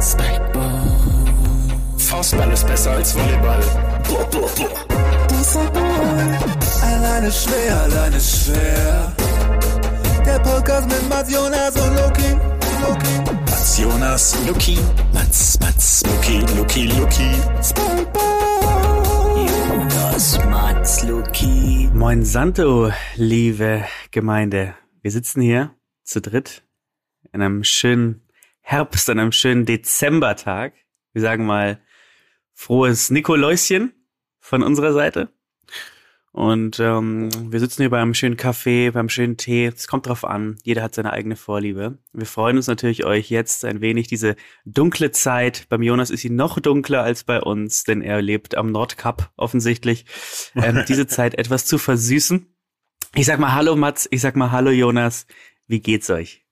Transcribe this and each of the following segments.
Spikeball. Faustball ist besser als Volleyball. Alleine schwer, alleine schwer. Der Podcast mit Mats Jonas und Loki. Loki. Mats Jonas, Luki. Mats, Mats, Luki, Luki, Luki. Jonas, Mats, Luki. Moin Santo, liebe Gemeinde. Wir sitzen hier zu dritt in einem schönen Herbst, an einem schönen Dezembertag. Wir sagen mal frohes Nikoläuschen von unserer Seite. Und ähm, wir sitzen hier beim schönen Kaffee, beim schönen Tee. Es kommt drauf an. Jeder hat seine eigene Vorliebe. Wir freuen uns natürlich, euch jetzt ein wenig diese dunkle Zeit. Beim Jonas ist sie noch dunkler als bei uns, denn er lebt am Nordkap offensichtlich. Ähm, diese Zeit etwas zu versüßen. Ich sag mal Hallo Mats, ich sag mal Hallo Jonas. Wie geht's euch?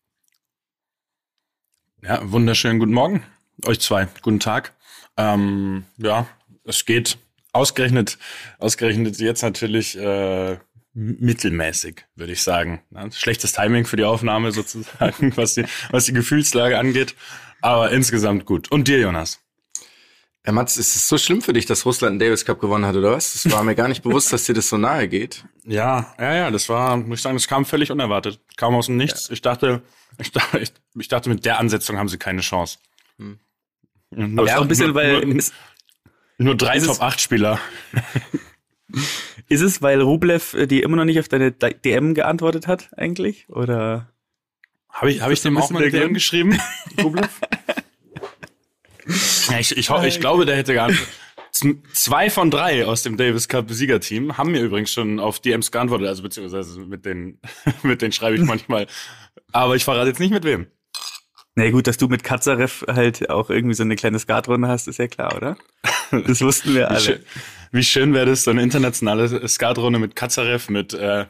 Ja, wunderschönen guten Morgen. Euch zwei. Guten Tag. Ähm, ja, es geht ausgerechnet, ausgerechnet jetzt natürlich äh, mittelmäßig, würde ich sagen. Ja, schlechtes Timing für die Aufnahme sozusagen, was die, was die Gefühlslage angeht. Aber insgesamt gut. Und dir, Jonas? Ja, Mats, ist es so schlimm für dich, dass Russland den Davis Cup gewonnen hat, oder was? Das war mir gar nicht bewusst, dass dir das so nahe geht. Ja, ja, ja, das war, muss ich sagen, das kam völlig unerwartet. Kam aus dem Nichts. Ja. Ich dachte, ich dachte, ich, ich, dachte, mit der Ansetzung haben sie keine Chance. Hm. Nur, ja, ein bisschen, nur, weil. Nur, nur drei Top-8-Spieler. ist es, weil Rublev äh, die immer noch nicht auf deine DM geantwortet hat, eigentlich? Oder? Habe ich, hab ich dem auch mal eine DM geschrieben? Rublev? Ja, ich, ich, ich glaube, der hätte geantwortet. Zwei von drei aus dem Davis Cup Siegerteam haben mir übrigens schon auf DMs geantwortet, also beziehungsweise mit denen, mit denen schreibe ich manchmal. Aber ich verrate jetzt nicht mit wem. Na nee, gut, dass du mit Kazarev halt auch irgendwie so eine kleine Skatrunde hast, ist ja klar, oder? Das wussten wir alle. Wie schön, wie schön wäre das, so eine internationale Skatrunde mit Kazarev, mit äh,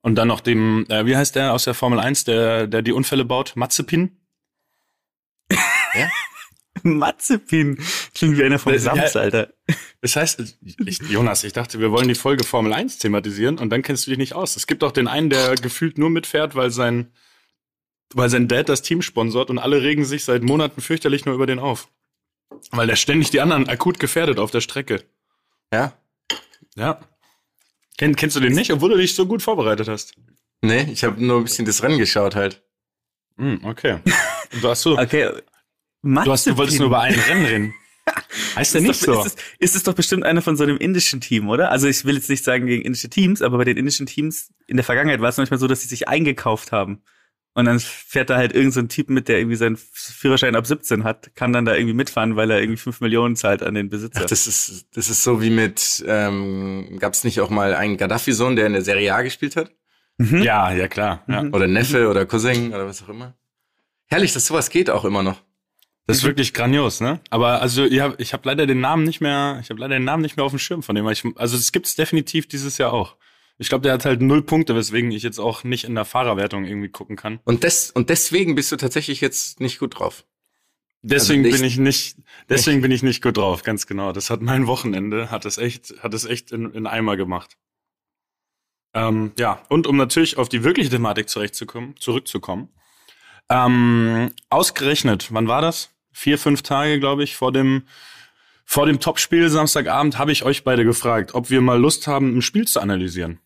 und dann noch dem, äh, wie heißt der aus der Formel 1, der, der die Unfälle baut? Mazepin? Ja? Mazepin. Klingt wie einer vom Sams, Alter. Das heißt, ich, Jonas, ich dachte, wir wollen die Folge Formel 1 thematisieren und dann kennst du dich nicht aus. Es gibt auch den einen, der gefühlt nur mitfährt, weil sein, weil sein Dad das Team sponsort und alle regen sich seit Monaten fürchterlich nur über den auf. Weil der ständig die anderen akut gefährdet auf der Strecke. Ja? Ja. Kenn, kennst du den nicht, obwohl du dich so gut vorbereitet hast? Nee, ich habe nur ein bisschen das Rennen geschaut halt. Hm, okay. Du hast okay. Du, hast, du wolltest nur über einen Rennen reden. Heißt der nicht doch, so? Ist es, ist es doch bestimmt einer von so einem indischen Team, oder? Also ich will jetzt nicht sagen gegen indische Teams, aber bei den indischen Teams in der Vergangenheit war es manchmal so, dass sie sich eingekauft haben. Und dann fährt da halt irgendein so Typ mit, der irgendwie seinen Führerschein ab 17 hat, kann dann da irgendwie mitfahren, weil er irgendwie 5 Millionen zahlt an den Besitzer. Ach, das ist das ist so wie mit, ähm, gab es nicht auch mal einen Gaddafi-Sohn, der in der Serie A gespielt hat? Mhm. Ja, ja klar. Ja. Oder Neffe oder Cousin oder was auch immer. Herrlich, dass sowas geht auch immer noch. Das ist wirklich grandios, ne? Aber also ich habe leider den Namen nicht mehr, ich habe leider den Namen nicht mehr auf dem Schirm von dem. Ich, also es gibt's definitiv dieses Jahr auch. Ich glaube, der hat halt null Punkte, weswegen ich jetzt auch nicht in der Fahrerwertung irgendwie gucken kann. Und des, und deswegen bist du tatsächlich jetzt nicht gut drauf. Deswegen also bin ich nicht, deswegen nicht. bin ich nicht gut drauf, ganz genau. Das hat mein Wochenende, hat es echt, hat es echt in, in Eimer gemacht. Ähm, ja, und um natürlich auf die wirkliche Thematik zurechtzukommen, zurückzukommen. Ähm, ausgerechnet, wann war das? Vier, fünf Tage, glaube ich, vor dem, vor dem Topspiel Samstagabend habe ich euch beide gefragt, ob wir mal Lust haben, ein Spiel zu analysieren.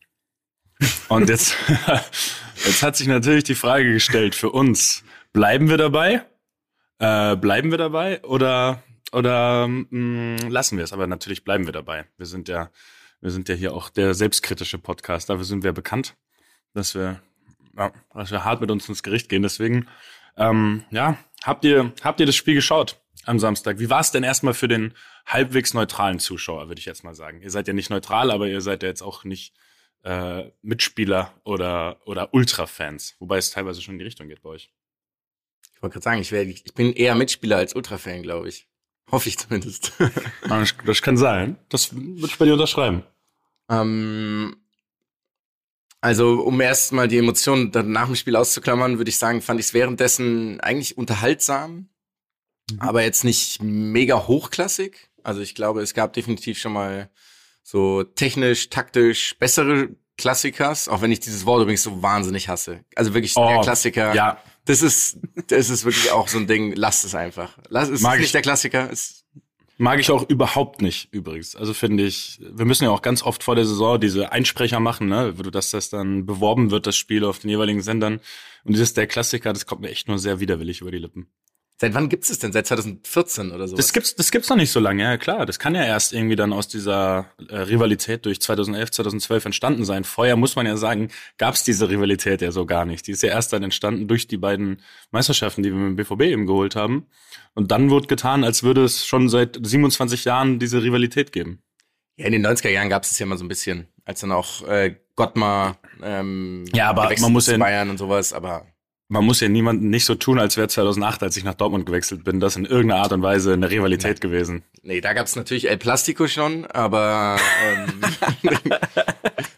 Und jetzt, jetzt hat sich natürlich die Frage gestellt für uns, bleiben wir dabei? Äh, bleiben wir dabei oder, oder mh, mm, lassen wir es? Aber natürlich bleiben wir dabei. Wir sind ja, wir sind ja hier auch der selbstkritische Podcast. Dafür sind wir bekannt, dass wir, ja, dass wir hart mit uns ins Gericht gehen. Deswegen, ähm, ja, habt ihr, habt ihr das Spiel geschaut am Samstag? Wie war es denn erstmal für den halbwegs neutralen Zuschauer, würde ich jetzt mal sagen? Ihr seid ja nicht neutral, aber ihr seid ja jetzt auch nicht äh, Mitspieler oder, oder Ultra-Fans, wobei es teilweise schon in die Richtung geht bei euch. Ich wollte gerade sagen, ich, wär, ich bin eher Mitspieler als Ultra-Fan, glaube ich. Hoffe ich zumindest. das, das kann sein. Das würde ich bei dir unterschreiben. Ähm, also, um erst mal die Emotionen nach dem Spiel auszuklammern, würde ich sagen, fand ich es währenddessen eigentlich unterhaltsam, mhm. aber jetzt nicht mega hochklassig. Also ich glaube, es gab definitiv schon mal so technisch, taktisch bessere Klassikers, auch wenn ich dieses Wort übrigens so wahnsinnig hasse. Also wirklich oh, der Klassiker. Ja, Das ist, das ist wirklich auch so ein Ding. Lasst es einfach. Lass es Mag ist ich. nicht der Klassiker. Es, Mag ich auch überhaupt nicht, übrigens. Also finde ich, wir müssen ja auch ganz oft vor der Saison diese Einsprecher machen, ne, dass das dann beworben wird, das Spiel auf den jeweiligen Sendern. Und dieses der Klassiker, das kommt mir echt nur sehr widerwillig über die Lippen. Seit wann gibt's es denn? Seit 2014 oder so? Das gibt's, das gibt's noch nicht so lange, ja klar. Das kann ja erst irgendwie dann aus dieser äh, Rivalität durch 2011, 2012 entstanden sein. Vorher muss man ja sagen, gab's diese Rivalität ja so gar nicht. Die ist ja erst dann entstanden durch die beiden Meisterschaften, die wir mit dem BVB eben geholt haben. Und dann wurde getan, als würde es schon seit 27 Jahren diese Rivalität geben. Ja, in den 90er Jahren gab's es ja mal so ein bisschen, als dann auch äh, Gottmar ähm, Ja, aber gewechselt man muss ja- Bayern und sowas, aber Man muss ja niemanden nicht so tun, als wäre 2008, als ich nach Dortmund gewechselt bin, das in irgendeiner Art und Weise eine Rivalität gewesen. nee, da gab's natürlich El Plastico schon, aber ähm,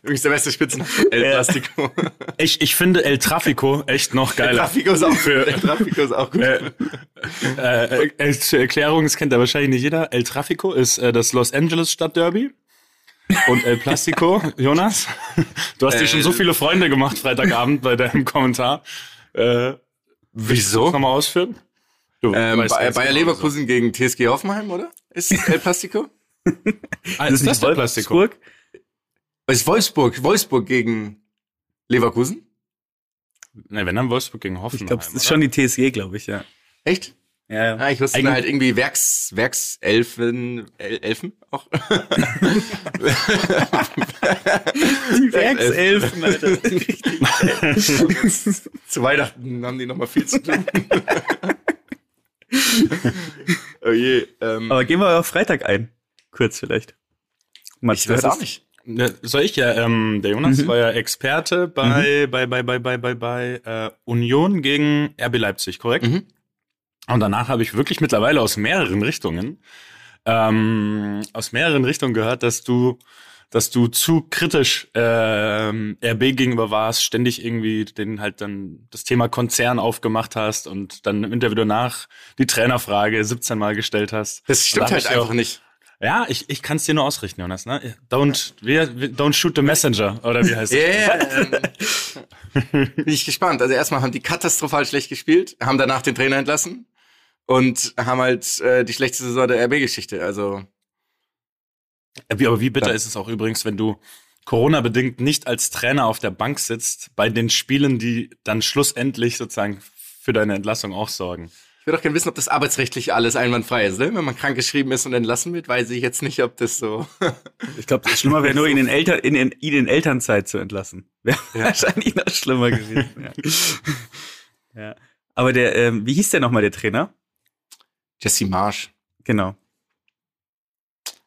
übrigens der beste Spitzen El Plastico. Ich, ich finde El Trafico echt noch El geiler. Trafico ist auch Für- El Trafico ist auch gut. Äh, äh, äh, zur Erklärung, das kennt ja wahrscheinlich nicht jeder. El Trafico ist äh, das Los Angeles Stadtderby. Und El Plastico, Jonas, du hast dir schon so viele Freunde gemacht Freitagabend bei deinem Kommentar. Äh, Wieso? Kannst du nochmal ausführen? Du Ähm, weißt Bayer ganz Bayer genau, Leverkusen gegen TSG Hoffenheim, oder? Ist El Plastico? so. Ah, ist das der Plastico? Wolfsburg? ist Wolfsburg, Wolfsburg gegen Leverkusen? Ne, wenn dann Wolfsburg gegen Hoffenheim. Ich glaube, es ist oder? schon die TSG, glaube ich, ja. Echt? Ja, ja. Ah, ich wusste Eigentlich- halt irgendwie Werks, Werkselfen, El Elfen auch. Die Werkselfen, Alter. Zu Weihnachten haben die noch mal viel zu tun. oh je. Ähm, Aber gehen wir auf Freitag ein. Kurz vielleicht. Mats, ich weiß auch nicht. Ne, soll ich ja, ähm, der Jonas Mhm. war ja Experte bei, bei, bei, bei, bei, bei, bei äh, Union gegen RB Leipzig, korrekt? Mhm. Und danach habe ich wirklich mittlerweile aus mehreren Richtungen, ähm, aus mehreren Richtungen gehört, dass du, dass du zu kritisch ähm, RB gegenüber warst, ständig irgendwie den halt dann das Thema Konzern aufgemacht hast und dann im Interview danach die Trainerfrage 17 Mal gestellt hast. Das stimmt da halt einfach auch- nicht. Ja, ich, ich kann es dir nur ausrichten, Jonas. Ne? Don't, wie- don't shoot the messenger, oder wie heißt Ja, es? yeah, ähm, bin ich gespannt. Also erstmal haben die katastrophal schlecht gespielt, haben danach den Trainer entlassen und haben halt äh, die schlechteste Saison der RB-Geschichte. Also aber wie bitter Ja. ist es auch übrigens, wenn du Corona-bedingt nicht als Trainer auf der Bank sitzt, bei den Spielen, die dann schlussendlich sozusagen für deine Entlassung auch sorgen. ich würde auch gerne wissen, ob das arbeitsrechtlich alles einwandfrei ist. Ne? Wenn man krank geschrieben ist und entlassen wird, weiß ich jetzt nicht, ob das so. Ich glaube, das Schlimmer wäre nur, ihn in, Eltern, in, in, ihn in Elternzeit zu entlassen. Wäre wahrscheinlich noch schlimmer gewesen. Ja. ja. Aber der, ähm, wie hieß der nochmal, der Trainer? Jesse Marsch. Genau.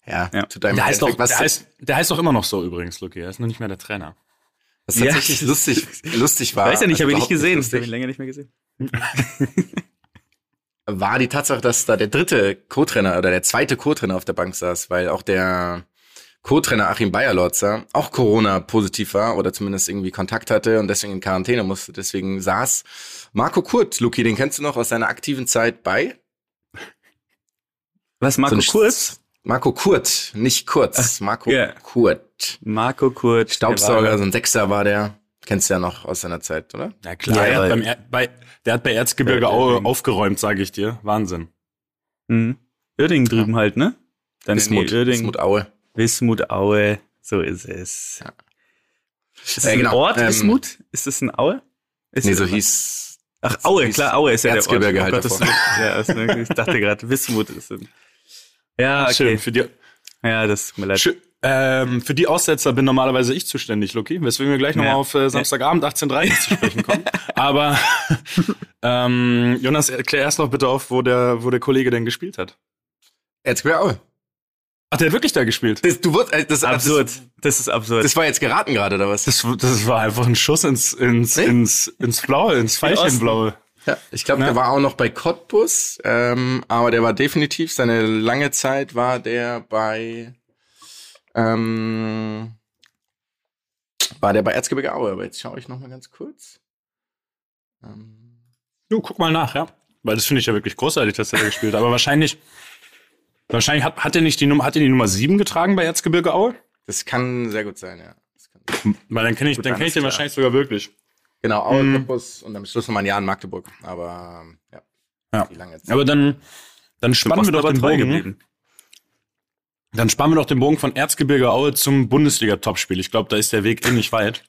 Ja, Ja. tut einem Der heißt, doch, der, heißt, der heißt doch immer noch so übrigens, Luki. Er ist noch nicht mehr der Trainer. was Ja. tatsächlich lustig, lustig war. Weiß ja nicht, also habe ich nicht gesehen. lustig. Habe ich länger nicht mehr gesehen. war die Tatsache, dass da der dritte Co-Trainer oder der zweite Co-Trainer auf der Bank saß, weil auch der Co-Trainer Achim Bayerlotzer auch Corona-positiv war oder zumindest irgendwie Kontakt hatte und deswegen in Quarantäne musste. Deswegen saß Marco Kurt, Luki, den kennst du noch aus seiner aktiven Zeit bei? Was, Marco So Kurz? Marco Kurt, nicht Kurz, Marco ja. Kurt. Marco Kurz. der Staubsauger, so ein Sechser war der. Kennst du ja noch aus seiner Zeit, oder? Ja klar, Ja, er hat beim er bei, der hat bei Erzgebirge Ja, Aue deswegen. aufgeräumt, sage ich dir. Wahnsinn. Mhm. Uerdingen drüben halt, ne? Dann Wismut, nee. Wismut Aue. Wismut, Aue. So ist es. Ja. Ist das Ja, ein genau. Ort, Ähm, Wismut? Ist das ein Aue? Ist Nee, das so hieß. Ach, Aue, hieß klar, Aue ist ja Erzgebirge der Ort. halt Gottes davor. Willen. Ja, ist, ne, ich dachte gerade, Wismut ist ein. Ja, okay. Schön. Für die, Ja, das tut mir leid. Schö- ähm, für die Aussetzer bin normalerweise ich zuständig, Luki, weswegen wir gleich nochmal Ja. auf äh, Samstagabend 18.30 zu sprechen kommen. Aber ähm, Jonas, erklär erst noch bitte auf, wo der, wo der Kollege denn gespielt hat. Erzgebirge Aue. Hat der wirklich da gespielt? Das, du wurdest, äh, das, Absurd. Das, Das ist absurd. das war jetzt geraten gerade, oder was? Das, das war einfach ein Schuss ins, ins, ins, ins Blaue, ins Veilchenblaue. Ja, ich glaube, Ja. der war auch noch bei Cottbus, ähm, aber der war definitiv, seine lange Zeit war der bei, ähm, war der bei Erzgebirge Aue, aber jetzt schaue ich noch mal ganz kurz. Ähm, Du, guck mal nach, ja. Weil das finde ich ja wirklich großartig, dass er da gespielt hat. Aber wahrscheinlich, wahrscheinlich hat, hat er nicht die Nummer, hat er die Nummer 7 getragen bei Erzgebirge Aue? das kann sehr gut sein, ja. Weil dann kenne ich, dann kenne ich den klar. wahrscheinlich sogar wirklich. Genau, Aue, mhm. Cottbus und am Schluss nochmal ein Jahr in Magdeburg. Aber ja. Ja. Aber dann, dann spannen wir doch den Bogen. Geblieben. Dann spannen wir doch den Bogen von Erzgebirge Aue zum Bundesliga-Topspiel. Ich glaube, da ist der Weg ähnlich weit.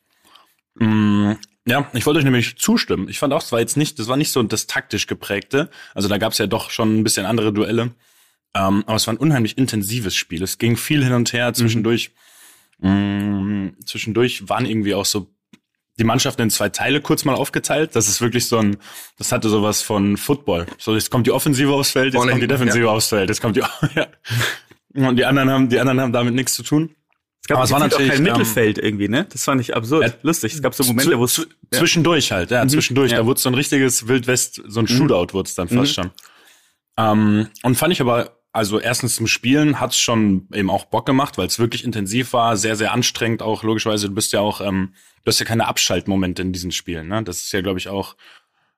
Mm, ja, ich wollte euch nämlich zustimmen. Ich fand auch, es war jetzt nicht, das war nicht so das taktisch geprägte. Also da gab es ja doch schon ein bisschen andere Duelle. Ähm, aber es war ein unheimlich intensives Spiel. Es ging viel hin und her zwischendurch. Mhm. Mh, zwischendurch waren irgendwie auch so die Mannschaften in zwei Teile kurz mal aufgeteilt. Das ist wirklich so ein, das hatte sowas von Football. So, jetzt kommt die Offensive aufs Feld, jetzt kommt die Defensive ja. aufs Feld, jetzt kommt die, ja. Und die anderen haben, die anderen haben damit nichts zu tun. Es gab Aber es war natürlich auch kein ähm, Mittelfeld irgendwie, ne? Das fand ich absurd. Ja, lustig. Es gab so Momente, wo es ja. zwischendurch halt, ja, mhm. zwischendurch. Ja. Da wurde so ein richtiges Wildwest, so ein mhm. Shootout wurde es dann fast mhm. schon. Ähm, und fand ich aber, also erstens zum Spielen hat's schon eben auch Bock gemacht, weil es wirklich intensiv war, sehr, sehr anstrengend auch, logischerweise. Du bist ja auch, ähm, du hast ja keine Abschaltmomente in diesen Spielen, ne? Das ist ja, glaube ich, auch,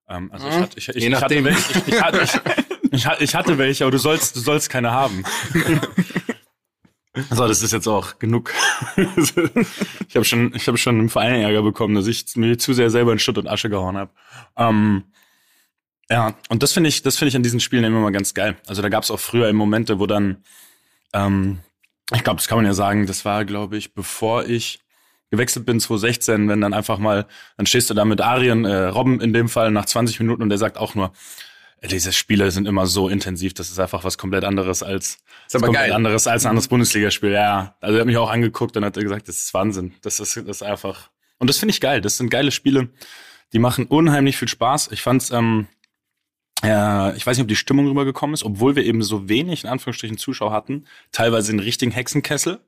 ähm, also ich, hatte, ich, ich, ich, hatte, ich, ich, hatte, ich, ich hatte welche, aber du sollst, du sollst keine haben. So, das ist jetzt auch genug. ich habe schon, ich habe schon im Verein Ärger bekommen, dass ich mir zu sehr selber in Schutt und Asche gehauen habe. Ähm, ja, und das finde ich, das finde ich an diesen Spielen immer mal ganz geil. Also da gab es auch früher Momente, wo dann, ähm, ich glaube, das kann man ja sagen, das war, glaube ich, bevor ich gewechselt bin 2016, wenn dann einfach mal, dann stehst du da mit Arien, äh, Robben in dem Fall nach 20 Minuten und der sagt auch nur, diese Spiele sind immer so intensiv, das ist einfach was komplett anderes als ist aber komplett geil. anderes als ein anderes Bundesligaspiel. Ja, also er hat mich auch angeguckt und hat gesagt, das ist Wahnsinn. Das ist das ist einfach und das finde ich geil. Das sind geile Spiele, die machen unheimlich viel Spaß. Ich fand's ähm, äh, ich weiß nicht, ob die Stimmung rübergekommen ist, obwohl wir eben so wenig in Anführungsstrichen Zuschauer hatten, teilweise in richtigen Hexenkessel.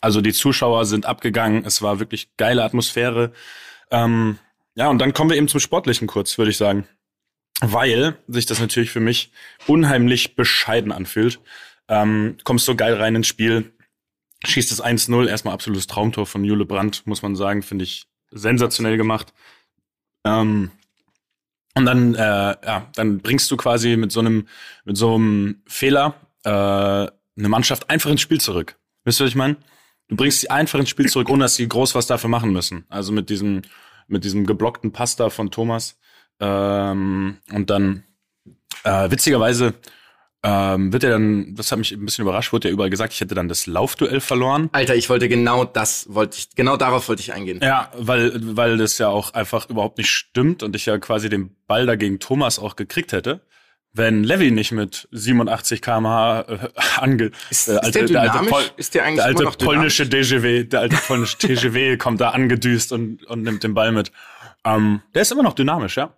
Also die Zuschauer sind abgegangen, es war wirklich geile Atmosphäre. Ähm, ja, und dann kommen wir eben zum Sportlichen kurz, würde ich sagen weil sich das natürlich für mich unheimlich bescheiden anfühlt. Ähm, kommst so geil rein ins Spiel, schießt das 1-0, erstmal absolutes Traumtor von Jule Brandt, muss man sagen, finde ich sensationell gemacht. Ähm, und dann, äh, ja, dann bringst du quasi mit so einem, mit so einem Fehler äh, eine Mannschaft einfach ins Spiel zurück. Wisst ihr, was ich meine? Du bringst sie einfach ins Spiel zurück, ohne dass sie groß was dafür machen müssen. Also mit diesem, mit diesem geblockten Pasta von Thomas ähm, und dann, äh, witzigerweise, ähm, wird er dann, das hat mich ein bisschen überrascht, wurde ja überall gesagt, ich hätte dann das Laufduell verloren. Alter, ich wollte genau das, wollte ich, genau darauf wollte ich eingehen. Ja, weil, weil das ja auch einfach überhaupt nicht stimmt und ich ja quasi den Ball dagegen Thomas auch gekriegt hätte. Wenn Levy nicht mit 87 kmh äh, ange, ist, äh, alte, ist der, der alte, Pol, ist der eigentlich der alte polnische DGW, der alte polnische TGW kommt da angedüst und, und nimmt den Ball mit. Ähm, der ist immer noch dynamisch, ja.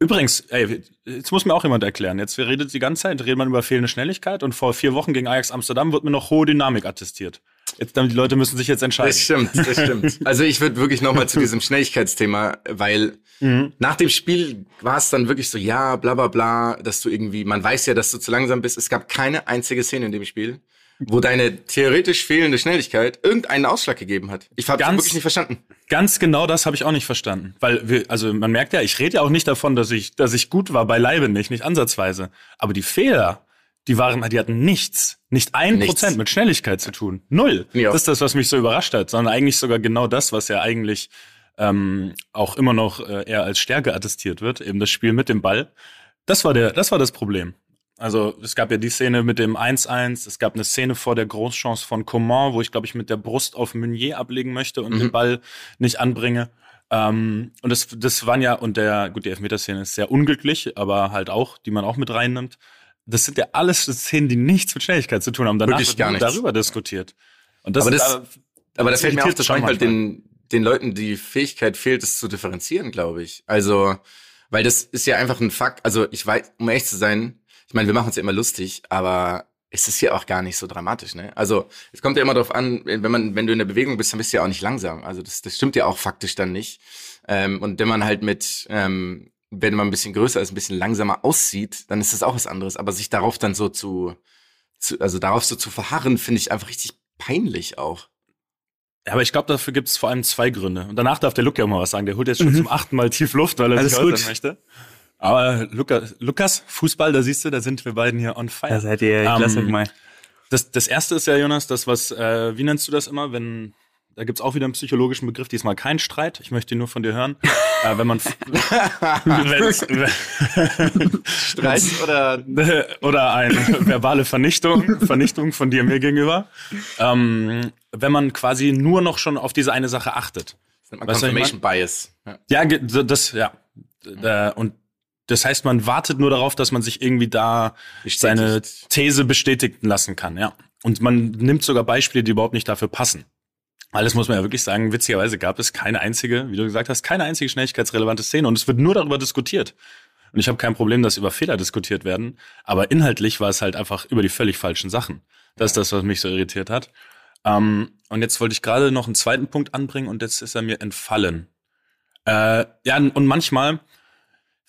Übrigens, ey, jetzt muss mir auch jemand erklären. Jetzt redet die ganze Zeit, redet man über fehlende Schnelligkeit und vor vier Wochen gegen Ajax Amsterdam wird mir noch hohe Dynamik attestiert. Jetzt, die Leute müssen sich jetzt entscheiden. Das stimmt, das stimmt. Also ich würde wirklich noch mal zu diesem Schnelligkeitsthema, weil mhm. nach dem Spiel war es dann wirklich so, ja, bla bla bla, dass du irgendwie, man weiß ja, dass du zu langsam bist. Es gab keine einzige Szene in dem Spiel, wo deine theoretisch fehlende Schnelligkeit irgendeinen Ausschlag gegeben hat. Ich habe wirklich nicht verstanden. Ganz genau das habe ich auch nicht verstanden, weil wir, also man merkt ja, ich rede ja auch nicht davon, dass ich, dass ich gut war beileibe nicht, nicht ansatzweise, aber die Fehler, die waren, die hatten nichts, nicht ein nichts. Prozent mit Schnelligkeit zu tun, null. Ja. Das ist das, was mich so überrascht hat, sondern eigentlich sogar genau das, was ja eigentlich ähm, auch immer noch äh, eher als Stärke attestiert wird, eben das Spiel mit dem Ball. Das war der, das war das Problem. Also es gab ja die Szene mit dem 1-1, es gab eine Szene vor der Großchance von Coman, wo ich, glaube ich, mit der Brust auf Meunier ablegen möchte und mhm. den Ball nicht anbringe. Ähm, und das, das waren ja, und der, gut, die Elfmeterszene ist sehr unglücklich, aber halt auch, die man auch mit reinnimmt. Das sind ja alles Szenen, die nichts mit Schnelligkeit zu tun haben. Danach Wirklich wird darüber diskutiert. Und das, aber das, da, aber das fällt mir auf, dass manchmal den, den Leuten die Fähigkeit fehlt, es zu differenzieren, glaube ich. Also, weil das ist ja einfach ein Fakt. Also ich weiß, um ehrlich zu sein, ich meine, wir machen uns ja immer lustig, aber es ist ja auch gar nicht so dramatisch, ne? Also es kommt ja immer darauf an, wenn man, wenn du in der Bewegung bist, dann bist du ja auch nicht langsam. Also das, das stimmt ja auch faktisch dann nicht. Ähm, und wenn man halt mit, ähm, wenn man ein bisschen größer ist, ein bisschen langsamer aussieht, dann ist das auch was anderes. Aber sich darauf dann so zu, zu also darauf so zu verharren, finde ich einfach richtig peinlich auch. Ja, aber ich glaube, dafür gibt es vor allem zwei Gründe. Und danach darf der Luke ja auch mal was sagen. Der holt jetzt schon mhm. zum achten Mal tief Luft, weil er Alles sich äußern möchte. Aber Lukas, Lukas, Fußball, da siehst du, da sind wir beiden hier on fire. Da seid ihr, ich lass ähm, mal. Das, das erste ist ja, Jonas, das was, äh, wie nennst du das immer, wenn Da gibt's auch wieder einen psychologischen Begriff, diesmal kein Streit. Ich möchte ihn nur von dir hören. äh, wenn man Streit oder oder eine verbale Vernichtung, Vernichtung von dir mir gegenüber. Ähm, wenn man quasi nur noch schon auf diese eine Sache achtet. Das nennt man Confirmation Bias. Ja, ja das, ja. Und das heißt, man wartet nur darauf, dass man sich irgendwie da Bestätigt. seine These bestätigen lassen kann, ja. Und man nimmt sogar Beispiele, die überhaupt nicht dafür passen. Alles muss man ja wirklich sagen, witzigerweise gab es keine einzige, wie du gesagt hast, keine einzige schnelligkeitsrelevante Szene und es wird nur darüber diskutiert. Und ich habe kein Problem, dass über Fehler diskutiert werden, aber inhaltlich war es halt einfach über die völlig falschen Sachen. Das ist das, was mich so irritiert hat. Ähm, und jetzt wollte ich gerade noch einen zweiten Punkt anbringen und jetzt ist er mir entfallen. Äh, ja, und manchmal,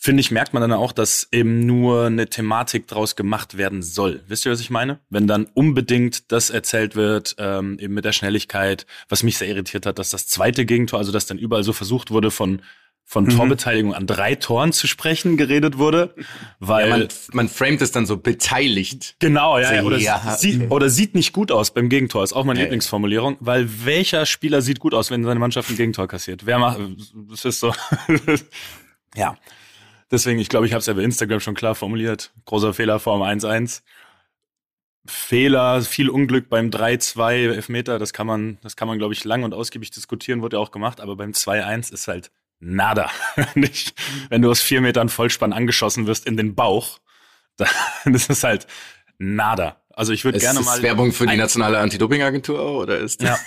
finde ich, merkt man dann auch, dass eben nur eine Thematik draus gemacht werden soll. Wisst ihr, was ich meine? Wenn dann unbedingt das erzählt wird, ähm, eben mit der Schnelligkeit, was mich sehr irritiert hat, dass das zweite Gegentor, also dass dann überall so versucht wurde von von mhm. Torbeteiligung an drei Toren zu sprechen geredet wurde, weil ja, man, man framet es dann so beteiligt. Genau, ja, ja. Oder, ja. Sieht, oder sieht nicht gut aus beim Gegentor, ist auch meine ja, Lieblingsformulierung, weil welcher Spieler sieht gut aus, wenn seine Mannschaft ein Gegentor kassiert? Wer macht, das ist so, ja. Deswegen, ich glaube, ich habe es ja bei Instagram schon klar formuliert. Großer Fehler vor dem 1-1. Fehler, viel Unglück beim 3-2 Elfmeter, das kann man, das kann man, glaube ich, lang und ausgiebig diskutieren, wurde ja auch gemacht, aber beim 2-1 ist halt nada. Nicht, wenn du aus vier Metern Vollspann angeschossen wirst in den Bauch, das ist halt nada. Also ich würde gerne mal. Ist Werbung für die nationale Anti-Doping-Agentur oder ist das?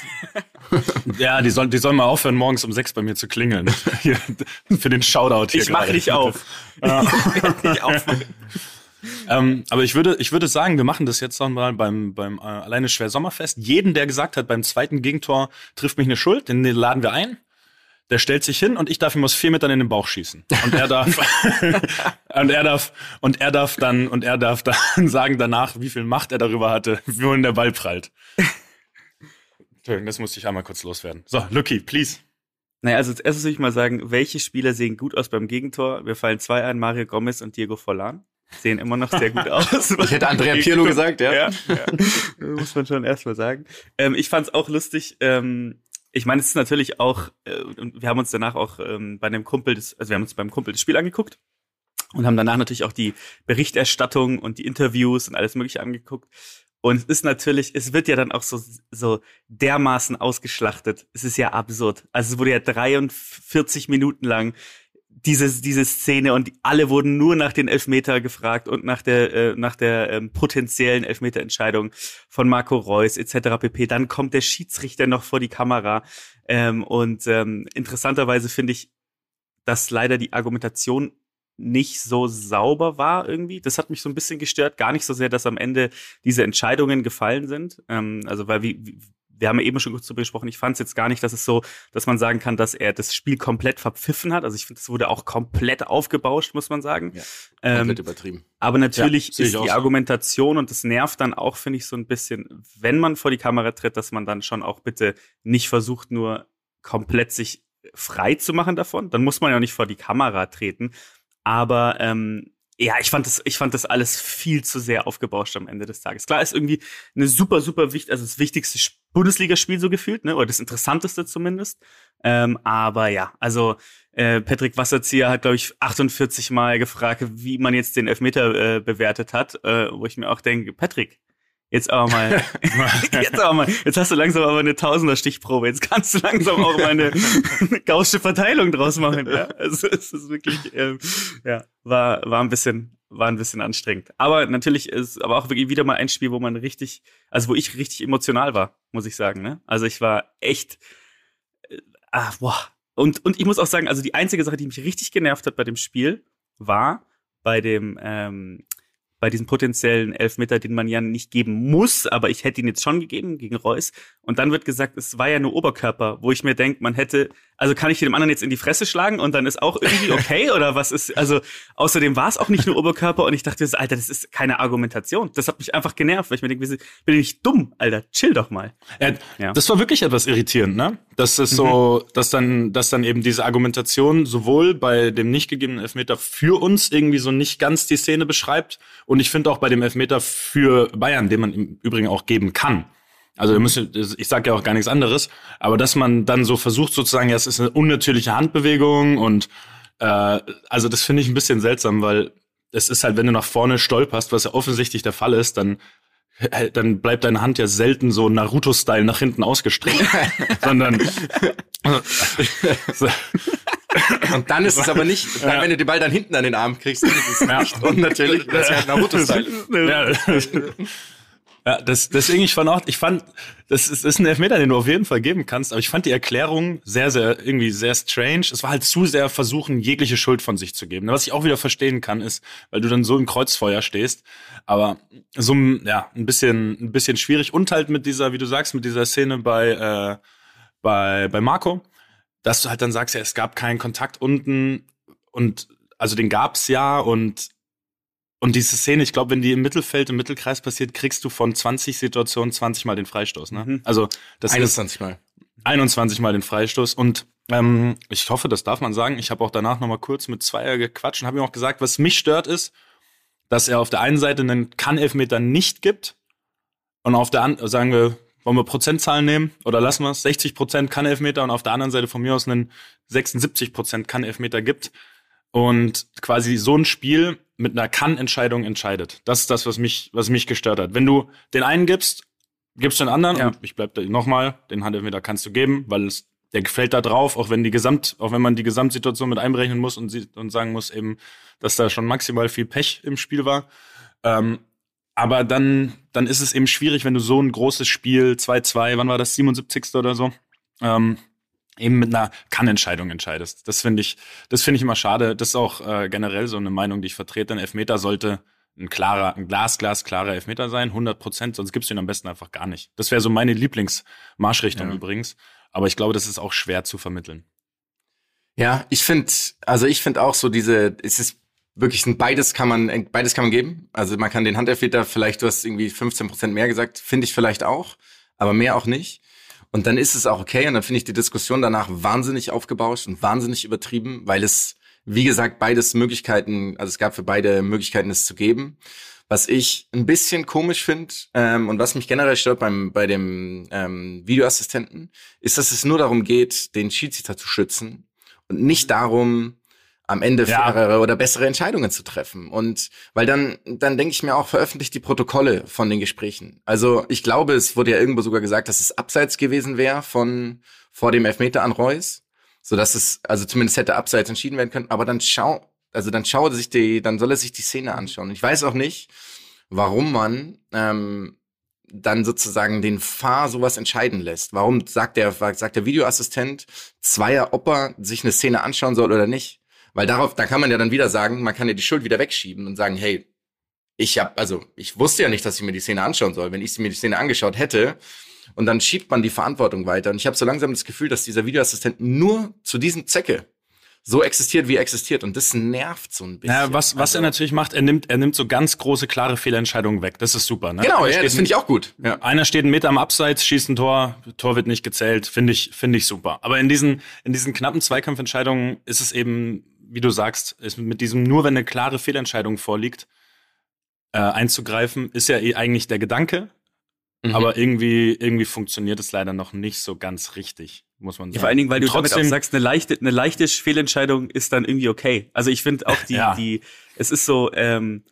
Ja. ja, die sollen, die sollen mal aufhören, morgens um sechs bei mir zu klingeln. Hier, für den Shoutout hier. Ich mach gerade. dich auf. ich auf. ähm, aber ich würde, ich würde sagen, wir machen das jetzt noch mal beim, beim äh, alleine schwer Sommerfest. Jeden, der gesagt hat, beim zweiten Gegentor trifft mich eine Schuld, den laden wir ein der stellt sich hin und ich darf ihm aus vier Metern in den Bauch schießen. Und er darf, und er darf, und er darf dann, und er darf dann sagen danach, wie viel Macht er darüber hatte, wohin der Ball prallt. Entschuldigung, das musste ich einmal kurz loswerden. So, Lucky, please. Naja, also als erstes will ich mal sagen, welche Spieler sehen gut aus beim Gegentor? Wir fallen zwei ein, Mario Gomez und Diego Forlan. Sehen immer noch sehr gut aus. ich hätte Andrea Pirlo gesagt, ja. ja, ja. Muss man schon erstmal sagen. Ähm, ich fand es auch lustig, ähm, ich meine, es ist natürlich auch, äh, wir haben uns danach auch ähm, bei einem Kumpel, des, also wir haben uns beim Kumpel das Spiel angeguckt und haben danach natürlich auch die Berichterstattung und die Interviews und alles mögliche angeguckt. Und es ist natürlich, es wird ja dann auch so, so dermaßen ausgeschlachtet. Es ist ja absurd. Also es wurde ja 43 Minuten lang diese, diese Szene und alle wurden nur nach den Elfmeter gefragt und nach der, äh, nach der ähm, potenziellen Elfmeterentscheidung von Marco Reus etc. pp. Dann kommt der Schiedsrichter noch vor die Kamera ähm, und ähm, interessanterweise finde ich, dass leider die Argumentation nicht so sauber war irgendwie. Das hat mich so ein bisschen gestört. Gar nicht so sehr, dass am Ende diese Entscheidungen gefallen sind. Ähm, also weil wie, wir haben ja eben schon kurz darüber gesprochen, ich fand es jetzt gar nicht, dass es so, dass man sagen kann, dass er das Spiel komplett verpfiffen hat. Also ich finde, es wurde auch komplett aufgebauscht, muss man sagen. Ja, komplett ähm, übertrieben. Aber natürlich ja, ist die Argumentation und das nervt dann auch, finde ich, so ein bisschen, wenn man vor die Kamera tritt, dass man dann schon auch bitte nicht versucht, nur komplett sich frei zu machen davon. Dann muss man ja auch nicht vor die Kamera treten. Aber ähm, ja, ich fand das, ich fand das alles viel zu sehr aufgebauscht am Ende des Tages. Klar ist irgendwie eine super, super wichtig, also das wichtigste Bundesligaspiel so gefühlt, ne, oder das interessanteste zumindest. Ähm, aber ja, also äh, Patrick Wasserzieher hat, glaube ich, 48 Mal gefragt, wie man jetzt den Elfmeter äh, bewertet hat, äh, wo ich mir auch denke, Patrick, Jetzt aber mal, jetzt aber mal, jetzt hast du langsam aber eine Tausender Stichprobe. Jetzt kannst du langsam auch mal eine gaussche Verteilung draus machen. Ja? Also es ist wirklich, ähm, ja, war, war ein bisschen, war ein bisschen anstrengend. Aber natürlich ist aber auch wirklich wieder mal ein Spiel, wo man richtig, also wo ich richtig emotional war, muss ich sagen. Ne? Also ich war echt, äh, ah, boah. Und, und ich muss auch sagen, also die einzige Sache, die mich richtig genervt hat bei dem Spiel, war bei dem ähm, bei diesem potenziellen Elfmeter, den man ja nicht geben muss, aber ich hätte ihn jetzt schon gegeben gegen Reus. Und dann wird gesagt, es war ja nur Oberkörper, wo ich mir denke, man hätte, also kann ich dem anderen jetzt in die Fresse schlagen und dann ist auch irgendwie okay oder was ist, also außerdem war es auch nicht nur Oberkörper und ich dachte, Alter, das ist keine Argumentation. Das hat mich einfach genervt, weil ich mir denke, bin ich dumm, Alter, chill doch mal. Ja, ja. Das war wirklich etwas irritierend, ne? Das ist so, mhm. dass dann, dass dann eben diese Argumentation sowohl bei dem nicht gegebenen Elfmeter für uns irgendwie so nicht ganz die Szene beschreibt und ich finde auch bei dem Elfmeter für Bayern, den man im Übrigen auch geben kann, Also ich sage ja auch gar nichts anderes, aber dass man dann so versucht sozusagen, ja, es ist eine unnatürliche Handbewegung und äh, also das finde ich ein bisschen seltsam, weil es ist halt, wenn du nach vorne stolperst, was ja offensichtlich der Fall ist, dann dann bleibt deine Hand ja selten so Naruto-Style nach hinten ausgestreckt, sondern und dann ist es aber nicht, dann, ja. wenn du den Ball dann hinten an den Arm kriegst, dann ist es ja. nicht unnatürlich, das ist halt Naruto-Style. Ja. Ja, das, deswegen, ich fand auch, ich fand, das ist, ist ein Elfmeter, den du auf jeden Fall geben kannst, aber ich fand die Erklärung sehr, sehr, irgendwie sehr strange. Es war halt zu sehr versuchen, jegliche Schuld von sich zu geben. Was ich auch wieder verstehen kann, ist, weil du dann so im Kreuzfeuer stehst, aber so, ja, ein bisschen, ein bisschen schwierig und halt mit dieser, wie du sagst, mit dieser Szene bei, äh, bei, bei Marco, dass du halt dann sagst, ja, es gab keinen Kontakt unten und, also den gab's ja und und diese Szene, ich glaube, wenn die im Mittelfeld, im Mittelkreis passiert, kriegst du von 20 Situationen 20 Mal den Freistoß. Ne? Mhm. Also das 21 Mal. 21 Mal den Freistoß. Und ähm, ich hoffe, das darf man sagen. Ich habe auch danach noch mal kurz mit Zweier gequatscht und habe ihm auch gesagt, was mich stört ist, dass er auf der einen Seite einen Kann-Elfmeter nicht gibt und auf der anderen, sagen wir, wollen wir Prozentzahlen nehmen oder lassen wir es? 60 Prozent Kann-Elfmeter und auf der anderen Seite von mir aus einen 76 Prozent Kann-Elfmeter gibt. Und quasi so ein Spiel mit einer Kann-Entscheidung entscheidet. Das ist das, was mich, was mich gestört hat. Wenn du den einen gibst, gibst du den anderen. Ja. Und ich bleib da nochmal, den Handelmeter kannst du geben, weil es, der gefällt da drauf, auch wenn die Gesamt, auch wenn man die Gesamtsituation mit einberechnen muss und, sie, und sagen muss eben, dass da schon maximal viel Pech im Spiel war. Ähm, aber dann, dann ist es eben schwierig, wenn du so ein großes Spiel, 2-2, wann war das, 77. oder so, ähm, eben mit einer Kann-Entscheidung entscheidest. Das finde ich, das finde ich immer schade. Das ist auch äh, generell so eine Meinung, die ich vertrete. Ein Elfmeter sollte ein klarer, ein glasglas klarer Elfmeter sein, 100 Prozent, sonst gibst du ihn am besten einfach gar nicht. Das wäre so meine Lieblingsmarschrichtung ja. übrigens. Aber ich glaube, das ist auch schwer zu vermitteln. Ja, ich finde, also ich finde auch so diese, es ist wirklich ein beides kann man, beides kann man geben. Also man kann den Handelfmeter vielleicht, du hast irgendwie 15 Prozent mehr gesagt, finde ich vielleicht auch, aber mehr auch nicht. Und dann ist es auch okay und dann finde ich die Diskussion danach wahnsinnig aufgebauscht und wahnsinnig übertrieben, weil es, wie gesagt, beides Möglichkeiten, also es gab für beide Möglichkeiten, es zu geben. Was ich ein bisschen komisch finde ähm, und was mich generell stört beim bei dem ähm, Videoassistenten, ist, dass es nur darum geht, den Schiedsrichter zu schützen und nicht darum, am Ende ja. fairere oder bessere Entscheidungen zu treffen. Und weil dann, dann denke ich mir auch, veröffentlicht die Protokolle von den Gesprächen. Also ich glaube, es wurde ja irgendwo sogar gesagt, dass es abseits gewesen wäre von vor dem Elfmeter an Reus, so dass es also zumindest hätte abseits entschieden werden können. Aber dann schau, also dann schaut sich die, dann soll er sich die Szene anschauen. Ich weiß auch nicht, warum man ähm, dann sozusagen den Fahr sowas entscheiden lässt. Warum sagt der, sagt der Videoassistent Zweier, ob er sich eine Szene anschauen soll oder nicht? Weil darauf, da kann man ja dann wieder sagen, man kann ja die Schuld wieder wegschieben und sagen, hey, ich hab, also ich wusste ja nicht, dass ich mir die Szene anschauen soll. Wenn ich mir die Szene angeschaut hätte, und dann schiebt man die Verantwortung weiter. Und ich habe so langsam das Gefühl, dass dieser Videoassistent nur zu diesem Zwecke so existiert, wie er existiert. Und das nervt so ein bisschen. Ja, was, was also, er natürlich macht, er nimmt, er nimmt so ganz große, klare Fehlentscheidungen weg. Das ist super. Ne? Genau, ja, das finde ich auch gut. Ja. Einer steht einen Meter am Abseits, schießt ein Tor, Tor wird nicht gezählt. Finde ich, finde ich super. Aber in diesen, in diesen knappen Zweikampfentscheidungen ist es eben wie du sagst, ist mit diesem nur wenn eine klare Fehlentscheidung vorliegt, äh, einzugreifen, ist ja eh eigentlich der Gedanke. Mhm. Aber irgendwie, irgendwie funktioniert es leider noch nicht so ganz richtig, muss man sagen. Ja, vor allen Dingen, weil du trotzdem damit auch sagst, eine leichte, eine leichte Fehlentscheidung ist dann irgendwie okay. Also ich finde auch die, ja. die, es ist so, ähm,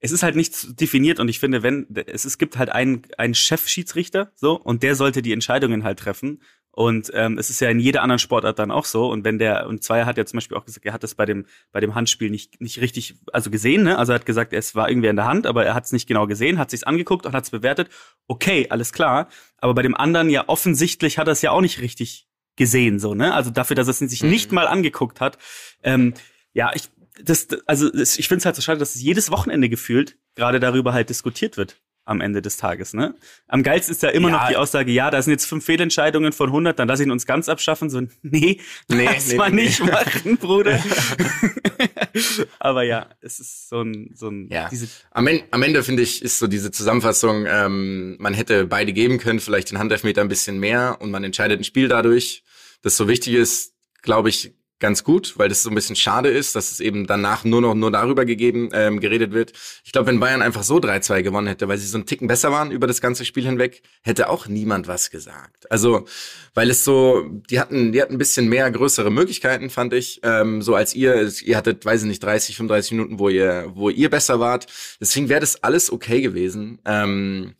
es ist halt nicht definiert und ich finde, wenn es, es gibt halt einen, einen Chefschiedsrichter so und der sollte die Entscheidungen halt treffen und ähm, es ist ja in jeder anderen Sportart dann auch so. Und wenn der, und Zweier hat ja zum Beispiel auch gesagt, er hat das bei dem, bei dem Handspiel nicht, nicht richtig, also gesehen, ne? Also er hat gesagt, es war irgendwie in der Hand, aber er hat es nicht genau gesehen, hat sich's angeguckt und hat es bewertet. Okay, alles klar. Aber bei dem anderen ja offensichtlich hat er es ja auch nicht richtig gesehen, so, ne? Also dafür, dass er es sich mhm. nicht mal angeguckt hat. Ähm, ja, ich, das, also ich finde es halt so schade, dass es jedes Wochenende gefühlt gerade darüber halt diskutiert wird am Ende des Tages. Ne? Am geilsten ist ja immer ja. noch die Aussage, ja, da sind jetzt fünf Fehlentscheidungen von 100, dann lass ihn uns ganz abschaffen. So, nee, nee lass nee, mal nee. nicht machen, Bruder. Aber ja, es ist so ein, so ein ja. Diese am, Ende, am Ende finde ich, ist so diese Zusammenfassung, ähm, man hätte beide geben können, vielleicht den Handelfmeter ein bisschen mehr und man entscheidet ein Spiel dadurch. Das so wichtig ist, glaube ich, ganz gut, weil das so ein bisschen schade ist, dass es eben danach nur noch nur darüber gegeben ähm, geredet wird. Ich glaube, wenn Bayern einfach so 3-2 gewonnen hätte, weil sie so einen Ticken besser waren über das ganze Spiel hinweg, hätte auch niemand was gesagt. Also, weil es so, die hatten, die hatten ein bisschen mehr größere Möglichkeiten, fand ich, ähm, so als ihr. Ihr hattet, weiß ich nicht, 30, 35 Minuten, wo ihr, wo ihr besser wart. Deswegen wäre das alles okay gewesen. Ähm,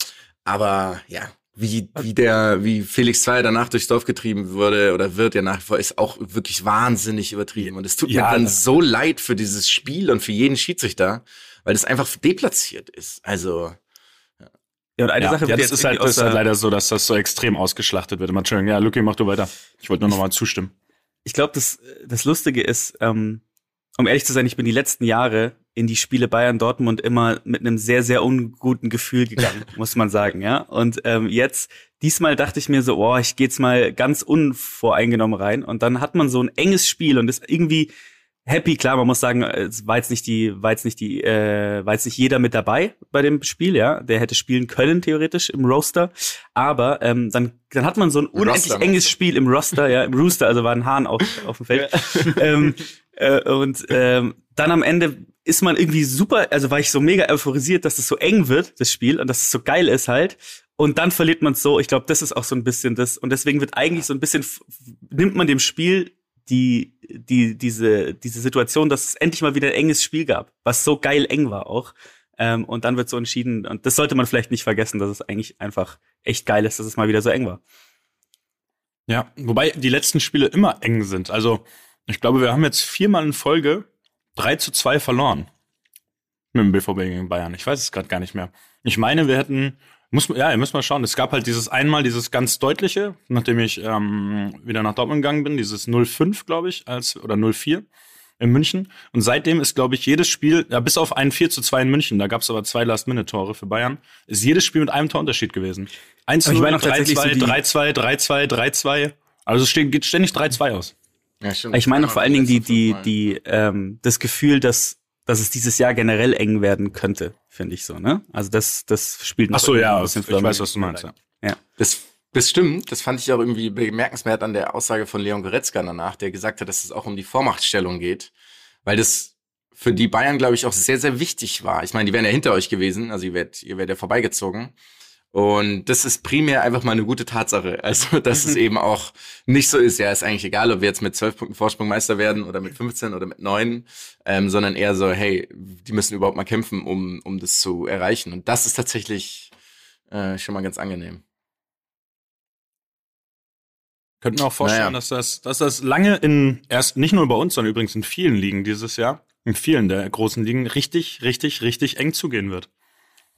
aber ja, wie, wie der, wie Felix Zweier danach durchs Dorf getrieben wurde oder wird ja nach wie vor, ist auch wirklich wahnsinnig übertrieben. Und es tut ja, mir dann so leid für dieses Spiel und für jeden Schiedsrichter, weil das einfach deplatziert ist. Also. Ja, und eine ja, Sache ja, das ist halt, das ist halt leider so, dass das so extrem ausgeschlachtet wird. Entschuldigung, ja, Lucky, mach du weiter. Ich wollte nur noch mal zustimmen. Ich glaube, das, das Lustige ist, ähm, um ehrlich zu sein, ich bin die letzten Jahre in die Spiele Bayern Dortmund immer mit einem sehr sehr unguten Gefühl gegangen, muss man sagen, ja. Und ähm, jetzt diesmal dachte ich mir so, oh, ich gehe jetzt mal ganz unvoreingenommen rein. Und dann hat man so ein enges Spiel und ist irgendwie happy, klar, man muss sagen, es war jetzt nicht die, war jetzt nicht die, äh, war jetzt nicht jeder mit dabei bei dem Spiel, ja, der hätte spielen können theoretisch im Roster, aber ähm, dann, dann hat man so ein unendlich Roster, enges Spiel im Roster, ja, im Rooster, also war ein Hahn auf, auf dem Feld. ähm, äh, und ähm, dann am Ende ist man irgendwie super, also war ich so mega euphorisiert, dass es so eng wird, das Spiel, und dass es so geil ist halt. Und dann verliert man es so. Ich glaube, das ist auch so ein bisschen das. Und deswegen wird eigentlich so ein bisschen, nimmt man dem Spiel die, die, diese, diese Situation, dass es endlich mal wieder ein enges Spiel gab, was so geil eng war auch. Ähm, und dann wird so entschieden, und das sollte man vielleicht nicht vergessen, dass es eigentlich einfach echt geil ist, dass es mal wieder so eng war. Ja, wobei die letzten Spiele immer eng sind. Also, ich glaube, wir haben jetzt viermal in Folge 3 zu 2 verloren. Mit dem BVB gegen Bayern. Ich weiß es gerade gar nicht mehr. Ich meine, wir hätten, muss, ja, ihr müsst mal schauen. Es gab halt dieses einmal, dieses ganz deutliche, nachdem ich ähm, wieder nach Dortmund gegangen bin, dieses 0-5, glaube ich, als, oder 0-4 in München. Und seitdem ist, glaube ich, jedes Spiel, ja, bis auf ein 4 zu 2 in München, da gab es aber zwei Last-Minute-Tore für Bayern, ist jedes Spiel mit einem Torunterschied gewesen. 1 0 3-2, 3-2, 3-2, 3-2. Also es steht, geht ständig 3-2 aus. Ja, stimmt. Ich meine vor allen Dingen die, die, die, ähm, das Gefühl, dass, dass es dieses Jahr generell eng werden könnte, finde ich so, ne? Also das, das spielt noch Ach so, ja, ein bisschen ich weiß, was du meinst, ja. ja. Das, das stimmt. Das fand ich auch irgendwie bemerkenswert an der Aussage von Leon Goretzka danach, der gesagt hat, dass es auch um die Vormachtstellung geht, weil das für die Bayern, glaube ich, auch sehr, sehr wichtig war. Ich meine, die wären ja hinter euch gewesen, also ihr werdet, ihr werdet ja vorbeigezogen. Und das ist primär einfach mal eine gute Tatsache. Also, dass es mhm. eben auch nicht so ist, ja, ist eigentlich egal, ob wir jetzt mit zwölf Punkten Vorsprung Meister werden oder mit 15 oder mit neun, ähm, sondern eher so, hey, die müssen überhaupt mal kämpfen, um, um das zu erreichen. Und das ist tatsächlich äh, schon mal ganz angenehm. Könnten auch vorstellen, naja. dass das, dass das lange in erst nicht nur bei uns, sondern übrigens in vielen Ligen dieses Jahr, in vielen der großen Ligen richtig, richtig, richtig eng zugehen wird.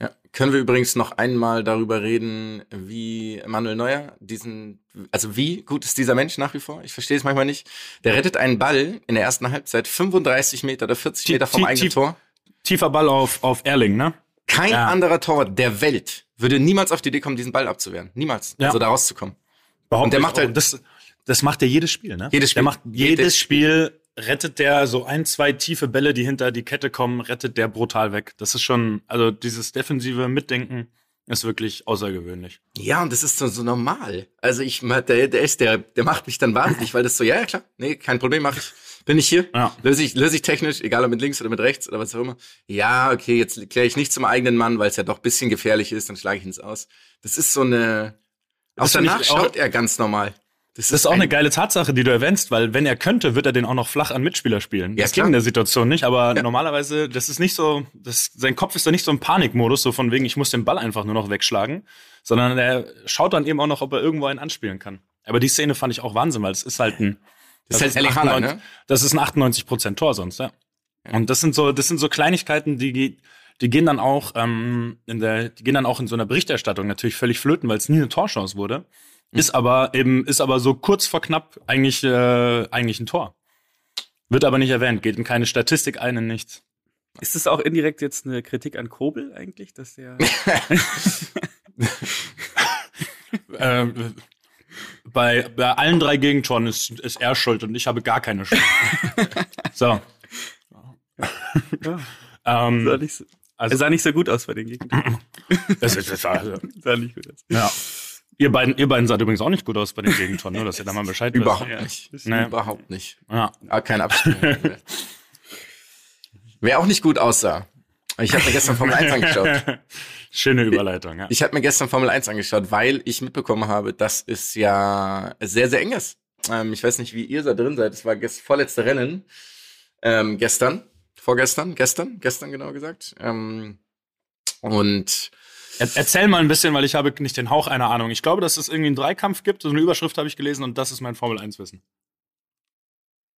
Ja. Können wir übrigens noch einmal darüber reden, wie Manuel Neuer diesen, also wie gut ist dieser Mensch nach wie vor? Ich verstehe es manchmal nicht. Der rettet einen Ball in der ersten Halbzeit 35 Meter oder 40 Meter vom eigenen tief, Tor. Tiefer Ball auf, auf Erling, ne? Kein ja. anderer Torwart der Welt würde niemals auf die Idee kommen, diesen Ball abzuwehren. Niemals. Ja. Also da rauszukommen. Und der macht halt, das, das macht er jedes Spiel, ne? Jedes Spiel. Der macht jedes, jedes Spiel rettet der so ein, zwei tiefe Bälle, die hinter die Kette kommen, rettet der brutal weg. Das ist schon, also dieses defensive Mitdenken ist wirklich außergewöhnlich. Ja, und das ist so, so normal. Also ich, der, der ist, der, der macht mich dann wahnsinnig, weil das so, ja, ja, klar, nee, kein Problem, mach ich. Bin ich hier? Ja. Löse ich, löse ich technisch, egal ob mit links oder mit rechts oder was auch immer. Ja, okay, jetzt kläre ich nicht zum eigenen Mann, weil es ja doch bisschen gefährlich ist, dann schlage ich ins Aus. Das ist so eine, auch danach schaut er ganz normal. Das ist, das ist auch eine geile Tatsache, die du erwähnst, weil wenn er könnte, wird er den auch noch flach an Mitspieler spielen. Ja, das ging in der Situation nicht, aber ja. normalerweise, das ist nicht so, das, sein Kopf ist da nicht so im Panikmodus, so von wegen, ich muss den Ball einfach nur noch wegschlagen, sondern er schaut dann eben auch noch, ob er irgendwo einen anspielen kann. Aber die Szene fand ich auch Wahnsinn, weil es ist halt ein, das, das ist, halt 98, ne? das ist ein 98 Prozent Tor sonst, ja. Und das sind so, das sind so Kleinigkeiten, die, die gehen dann auch ähm, in der, die gehen dann auch in so einer Berichterstattung natürlich völlig flöten, weil es nie eine Torchance wurde. Ist aber eben, ist aber so kurz vor knapp eigentlich, äh, eigentlich ein Tor. Wird aber nicht erwähnt, geht in keine Statistik ein, in nichts. Ist es auch indirekt jetzt eine Kritik an Kobel eigentlich, dass der. äh, bei, bei allen drei Gegentoren ist, ist er schuld und ich habe gar keine Schuld. so. Ja. ähm, sah nicht so, also, sah nicht so gut aus bei den Gegentoren. das, das, das, sah nicht gut aus. Ja. Ihr beiden, ihr beiden seid übrigens auch nicht gut aus bei den Gegentoren, nur dass ihr da mal Bescheid wisst. Überhaupt Ja. nicht. Nee. Überhaupt nicht. Ja. Ah, keine Abstimmung. Wer auch nicht gut aussah. Ich habe mir gestern Formel 1 angeschaut. Schöne Überleitung, ja. Ich habe mir gestern Formel 1 angeschaut, weil ich mitbekommen habe, dass es ja sehr, sehr eng ist. Ähm, ich weiß nicht, wie ihr da drin seid. Es war das vorletzte Rennen ähm, gestern, vorgestern, gestern, gestern genau gesagt. Ähm, und erzähl mal ein bisschen, weil ich habe nicht den Hauch einer Ahnung. Ich glaube, dass es irgendwie einen Dreikampf gibt. So eine Überschrift habe ich gelesen und das ist mein Formel 1 Wissen.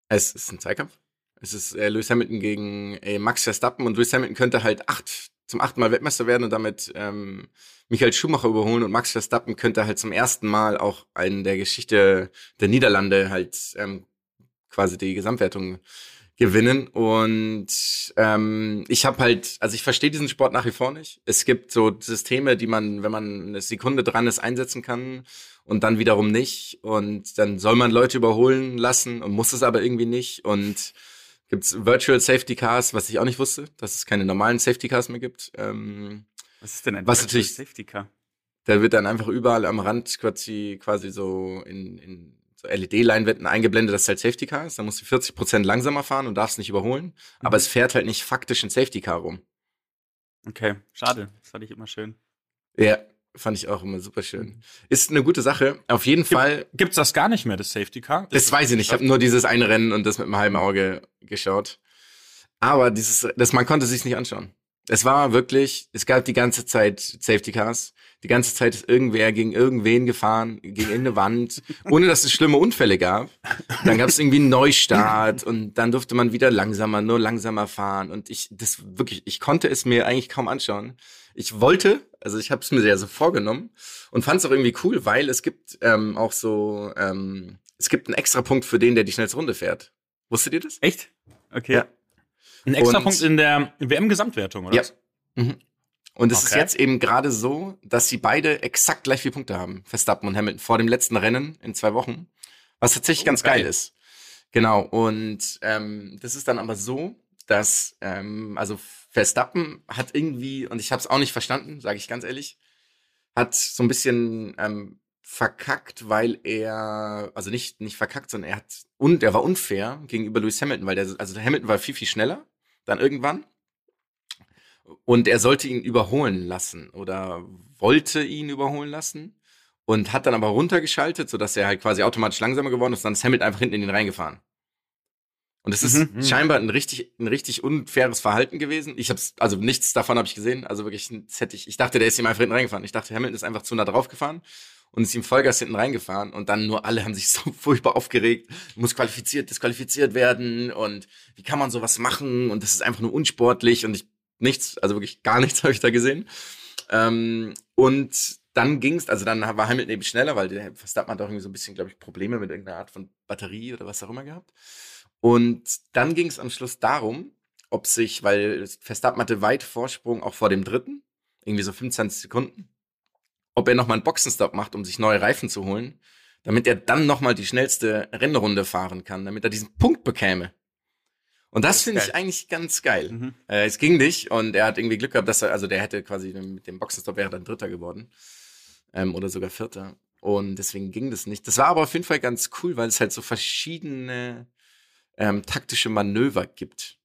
es ist ein Zweikampf. Es ist äh, Lewis Hamilton gegen äh, Max Verstappen und Lewis Hamilton könnte halt acht, zum achten Mal Weltmeister werden und damit ähm, Michael Schumacher überholen und Max Verstappen könnte halt zum ersten Mal auch in der Geschichte der Niederlande halt ähm, quasi die Gesamtwertung gewinnen und ähm, ich habe halt, also ich verstehe diesen Sport nach wie vor nicht. Es gibt so Systeme, die man, wenn man eine Sekunde dran ist, einsetzen kann und dann wiederum nicht und dann soll man Leute überholen lassen und muss es aber irgendwie nicht und gibt's Virtual Safety Cars, was ich auch nicht wusste, dass es keine normalen Safety Cars mehr gibt. Ähm, Was ist denn ein Was Virtual Safety Car? da wird dann einfach überall am Rand quasi, quasi so in, in so LED-Leinwänden eingeblendet, dass es halt Safety Car ist. Da musst du 40 Prozent langsamer fahren und darfst nicht überholen. Aber es fährt halt nicht faktisch ein Safety Car rum. Okay, schade. Das fand ich immer schön. Ja, fand ich auch immer super schön. Ist eine gute Sache. Auf jeden Fall. Gibt's das gar nicht mehr, das Safety Car? Das weiß ich nicht. Ich habe nur dieses eine Rennen und das mit einem halben Auge geschaut. Aber dieses, das, man konnte sich nicht anschauen. Es war wirklich, es gab die ganze Zeit Safety Cars. Die ganze Zeit ist irgendwer gegen irgendwen gefahren, gegen irgendeine Wand, ohne dass es schlimme Unfälle gab. Dann gab es irgendwie einen Neustart und dann durfte man wieder langsamer, nur langsamer fahren. Und ich, das wirklich, ich konnte es mir eigentlich kaum anschauen. Ich wollte, also ich habe es mir ja so vorgenommen und fand es auch irgendwie cool, weil es gibt ähm, auch so, ähm, es gibt einen extra Punkt für den, der die schnellste Runde fährt. Wusstet ihr das? Echt? Okay. Ja. Ein extra Punkt in der WM-Gesamtwertung, oder? Ja. Mhm. Und es ist Okay. jetzt eben gerade so, dass sie beide exakt gleich viele Punkte haben, Verstappen und Hamilton, vor dem letzten Rennen in zwei Wochen. Was tatsächlich Oh, ganz geil. geil ist. Genau. Und ähm, das ist dann aber so, dass ähm, also Verstappen hat irgendwie, und ich habe es auch nicht verstanden, sage ich ganz ehrlich, hat so ein bisschen ähm, verkackt, weil er, also nicht, nicht verkackt, sondern er hat, und er war unfair gegenüber Lewis Hamilton, weil der, also Hamilton war viel, viel schneller, dann irgendwann. Und er sollte ihn überholen lassen oder wollte ihn überholen lassen und hat dann aber runtergeschaltet, sodass er halt quasi automatisch langsamer geworden ist und dann ist Hamilton einfach hinten in ihn reingefahren. Und es ist Mhm. scheinbar ein richtig, ein richtig unfaires Verhalten gewesen. Ich hab's, also nichts davon habe ich gesehen. Also wirklich, das hätte ich, ich dachte, der ist ihm einfach hinten reingefahren. Ich dachte, Hamilton ist einfach zu nah drauf gefahren und ist ihm Vollgas hinten reingefahren und dann nur alle haben sich so furchtbar aufgeregt, muss qualifiziert, disqualifiziert werden und wie kann man sowas machen und das ist einfach nur unsportlich und ich nichts, also wirklich gar nichts habe ich da gesehen. Ähm, und dann ging's, also dann war Hamilton eben schneller, weil der Verstappen hat auch irgendwie so ein bisschen, glaube ich, Probleme mit irgendeiner Art von Batterie oder was auch immer gehabt. Und dann ging's am Schluss darum, ob sich, weil Verstappen hatte weit Vorsprung auch vor dem dritten, irgendwie so 25 Sekunden, ob er nochmal einen Boxenstopp macht, um sich neue Reifen zu holen, damit er dann nochmal die schnellste Rennrunde fahren kann, damit er diesen Punkt bekäme. Und das, ist finde ich eigentlich ganz geil. Mhm. Äh, es ging nicht und er hat irgendwie Glück gehabt, dass er, also der hätte quasi mit dem Boxenstopp wäre dann Dritter geworden. Ähm, oder sogar Vierter. Und deswegen ging das nicht. Das war aber auf jeden Fall ganz cool, weil es halt so verschiedene ähm, taktische Manöver gibt.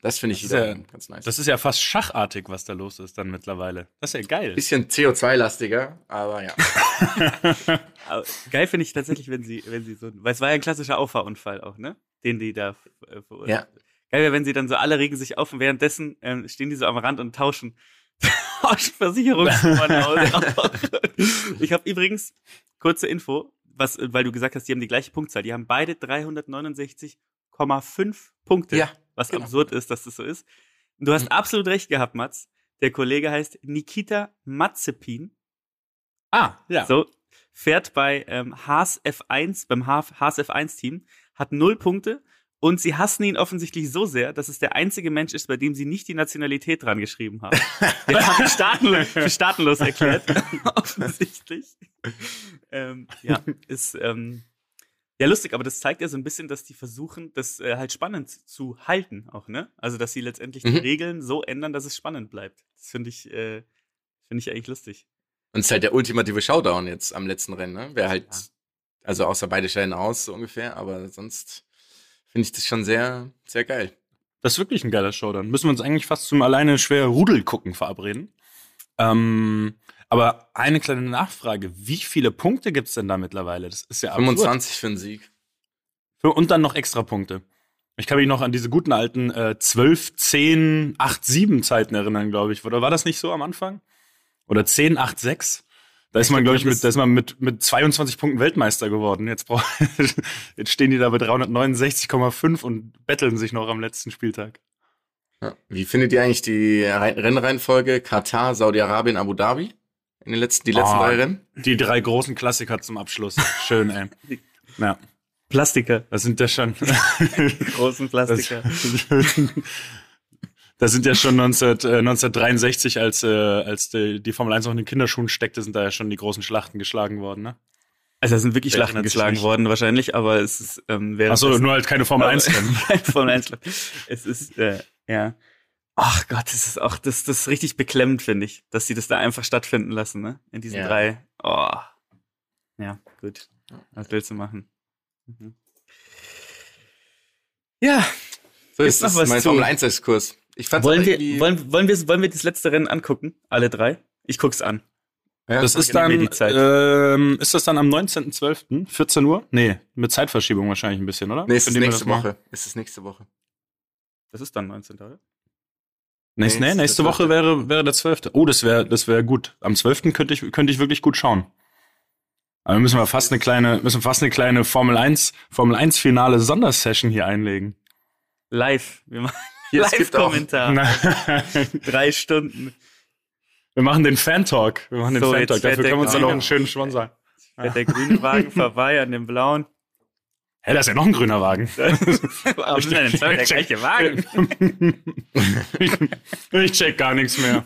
Das finde ich Das ja- ganz nice. Das ist ja fast schachartig, was da los ist dann mittlerweile. Das ist ja geil. bisschen CO2-lastiger, aber ja. Aber geil finde ich tatsächlich, wenn sie, wenn sie so, weil es war ja ein klassischer Auffahrunfall auch, ne? Den die da äh, verursacht. Ja. Geil wäre, wenn sie dann so alle regen sich auf und währenddessen ähm, stehen die so am Rand und tauschen, tauschen Versicherungsnummern aus. ich habe übrigens kurze Info, was, äh, weil du gesagt hast, die haben die gleiche Punktzahl. Die haben beide 369,5 Punkte. Ja, was genau. absurd ist, dass das so ist. Du hast absolut recht gehabt, Mats. Der Kollege heißt Nikita Mazepin. ah, ja. So, fährt bei ähm, Haas F1, beim Ha- Haas F1-Team, hat null Punkte und sie hassen ihn offensichtlich so sehr, dass es der einzige Mensch ist, bei dem sie nicht die Nationalität dran geschrieben haben. Der hat staatenlos, für staatenlos erklärt, offensichtlich. Ähm, ja, ist ähm, ja lustig, aber das zeigt ja so ein bisschen, dass die versuchen, das äh, halt spannend zu halten, auch, ne? Also, dass sie letztendlich die Mhm. Regeln so ändern, dass es spannend bleibt. Das finde ich, äh, finde ich eigentlich lustig. Und es ist halt der ultimative Showdown jetzt am letzten Rennen, ne? Wer halt, also außer beide scheiden aus, so ungefähr, aber sonst finde ich das schon sehr, sehr geil. Das ist wirklich ein geiler Showdown. Müssen wir uns eigentlich fast zum alleine schwer Rudel gucken verabreden. Ähm, aber eine kleine Nachfrage. Wie viele Punkte gibt's denn da mittlerweile? Das ist ja absurd. 25 für einen Sieg. Und dann noch extra Punkte. Ich kann mich noch an diese guten alten äh, 12, 10, 8, 7 Zeiten erinnern, glaube ich. Oder war das nicht so am Anfang? Oder 10, 8, 6? Da ist man, glaube ich, mit, da ist man mit, mit 22 Punkten Weltmeister geworden. Jetzt, brauch, jetzt stehen die da bei 369,5 und betteln sich noch am letzten Spieltag. Ja. Wie findet ihr eigentlich die Re- Rennreihenfolge Katar, Saudi-Arabien, Abu Dhabi? In den letzten, die letzten Oh, drei Rennen? Die drei großen Klassiker zum Abschluss. Schön, ey. Ja, Plastiker, das sind ja schon. großen Plastiker. Das sind ja schon 19, äh, 1963, als, äh, als die, die Formel 1 noch in den Kinderschuhen steckte, sind da ja schon die großen Schlachten geschlagen worden, ne? Also da sind wirklich Schlachten geschlagen nicht? worden wahrscheinlich, aber es ist ähm, während Achso, nur halt keine Formel 1 Rennen. Formel 1 Es ist, äh, ja. Ach Gott, das ist auch, das, das ist richtig beklemmend, finde ich, dass sie das da einfach stattfinden lassen, ne? In diesen Ja. drei. Oh. Ja, gut. Was willst du machen? Mhm. Ja, So ist noch das was mein Formel 1 Exkurs. Ich fand's wollen wir, wollen, wollen wir, wollen wir das letzte Rennen angucken? Alle drei? Ich guck's an. Ja, Das ist dann, die Zeit. ähm, ist das dann am 19.12., 14 Uhr? Nee, mit Zeitverschiebung wahrscheinlich ein bisschen, oder? Nee, es ist wir nächste Woche. Es ist nächste Woche. Das ist dann 19. oder? Nächste, Nee, nächste der Woche wäre, wäre der 12. Oh, das wäre, das wäre gut. Am 12. könnte ich, könnte ich wirklich gut schauen. Aber müssen wir fast eine kleine, müssen fast eine kleine Formel 1, Formel 1 Finale Sondersession hier einlegen. Live. Wir machen auch- Live-Kommentar. Drei Stunden. Wir machen den Fan-Talk. Wir machen den So, Fan-Talk. Dafür der können wir uns dann noch Grüne. einen schönen Sponsor. Fährt der grüne Wagen vorbei an dem blauen. Hä, da ist ja noch ein grüner Wagen. Warum sind denn zwei der gleiche Wagen? ich, ich check gar nichts mehr.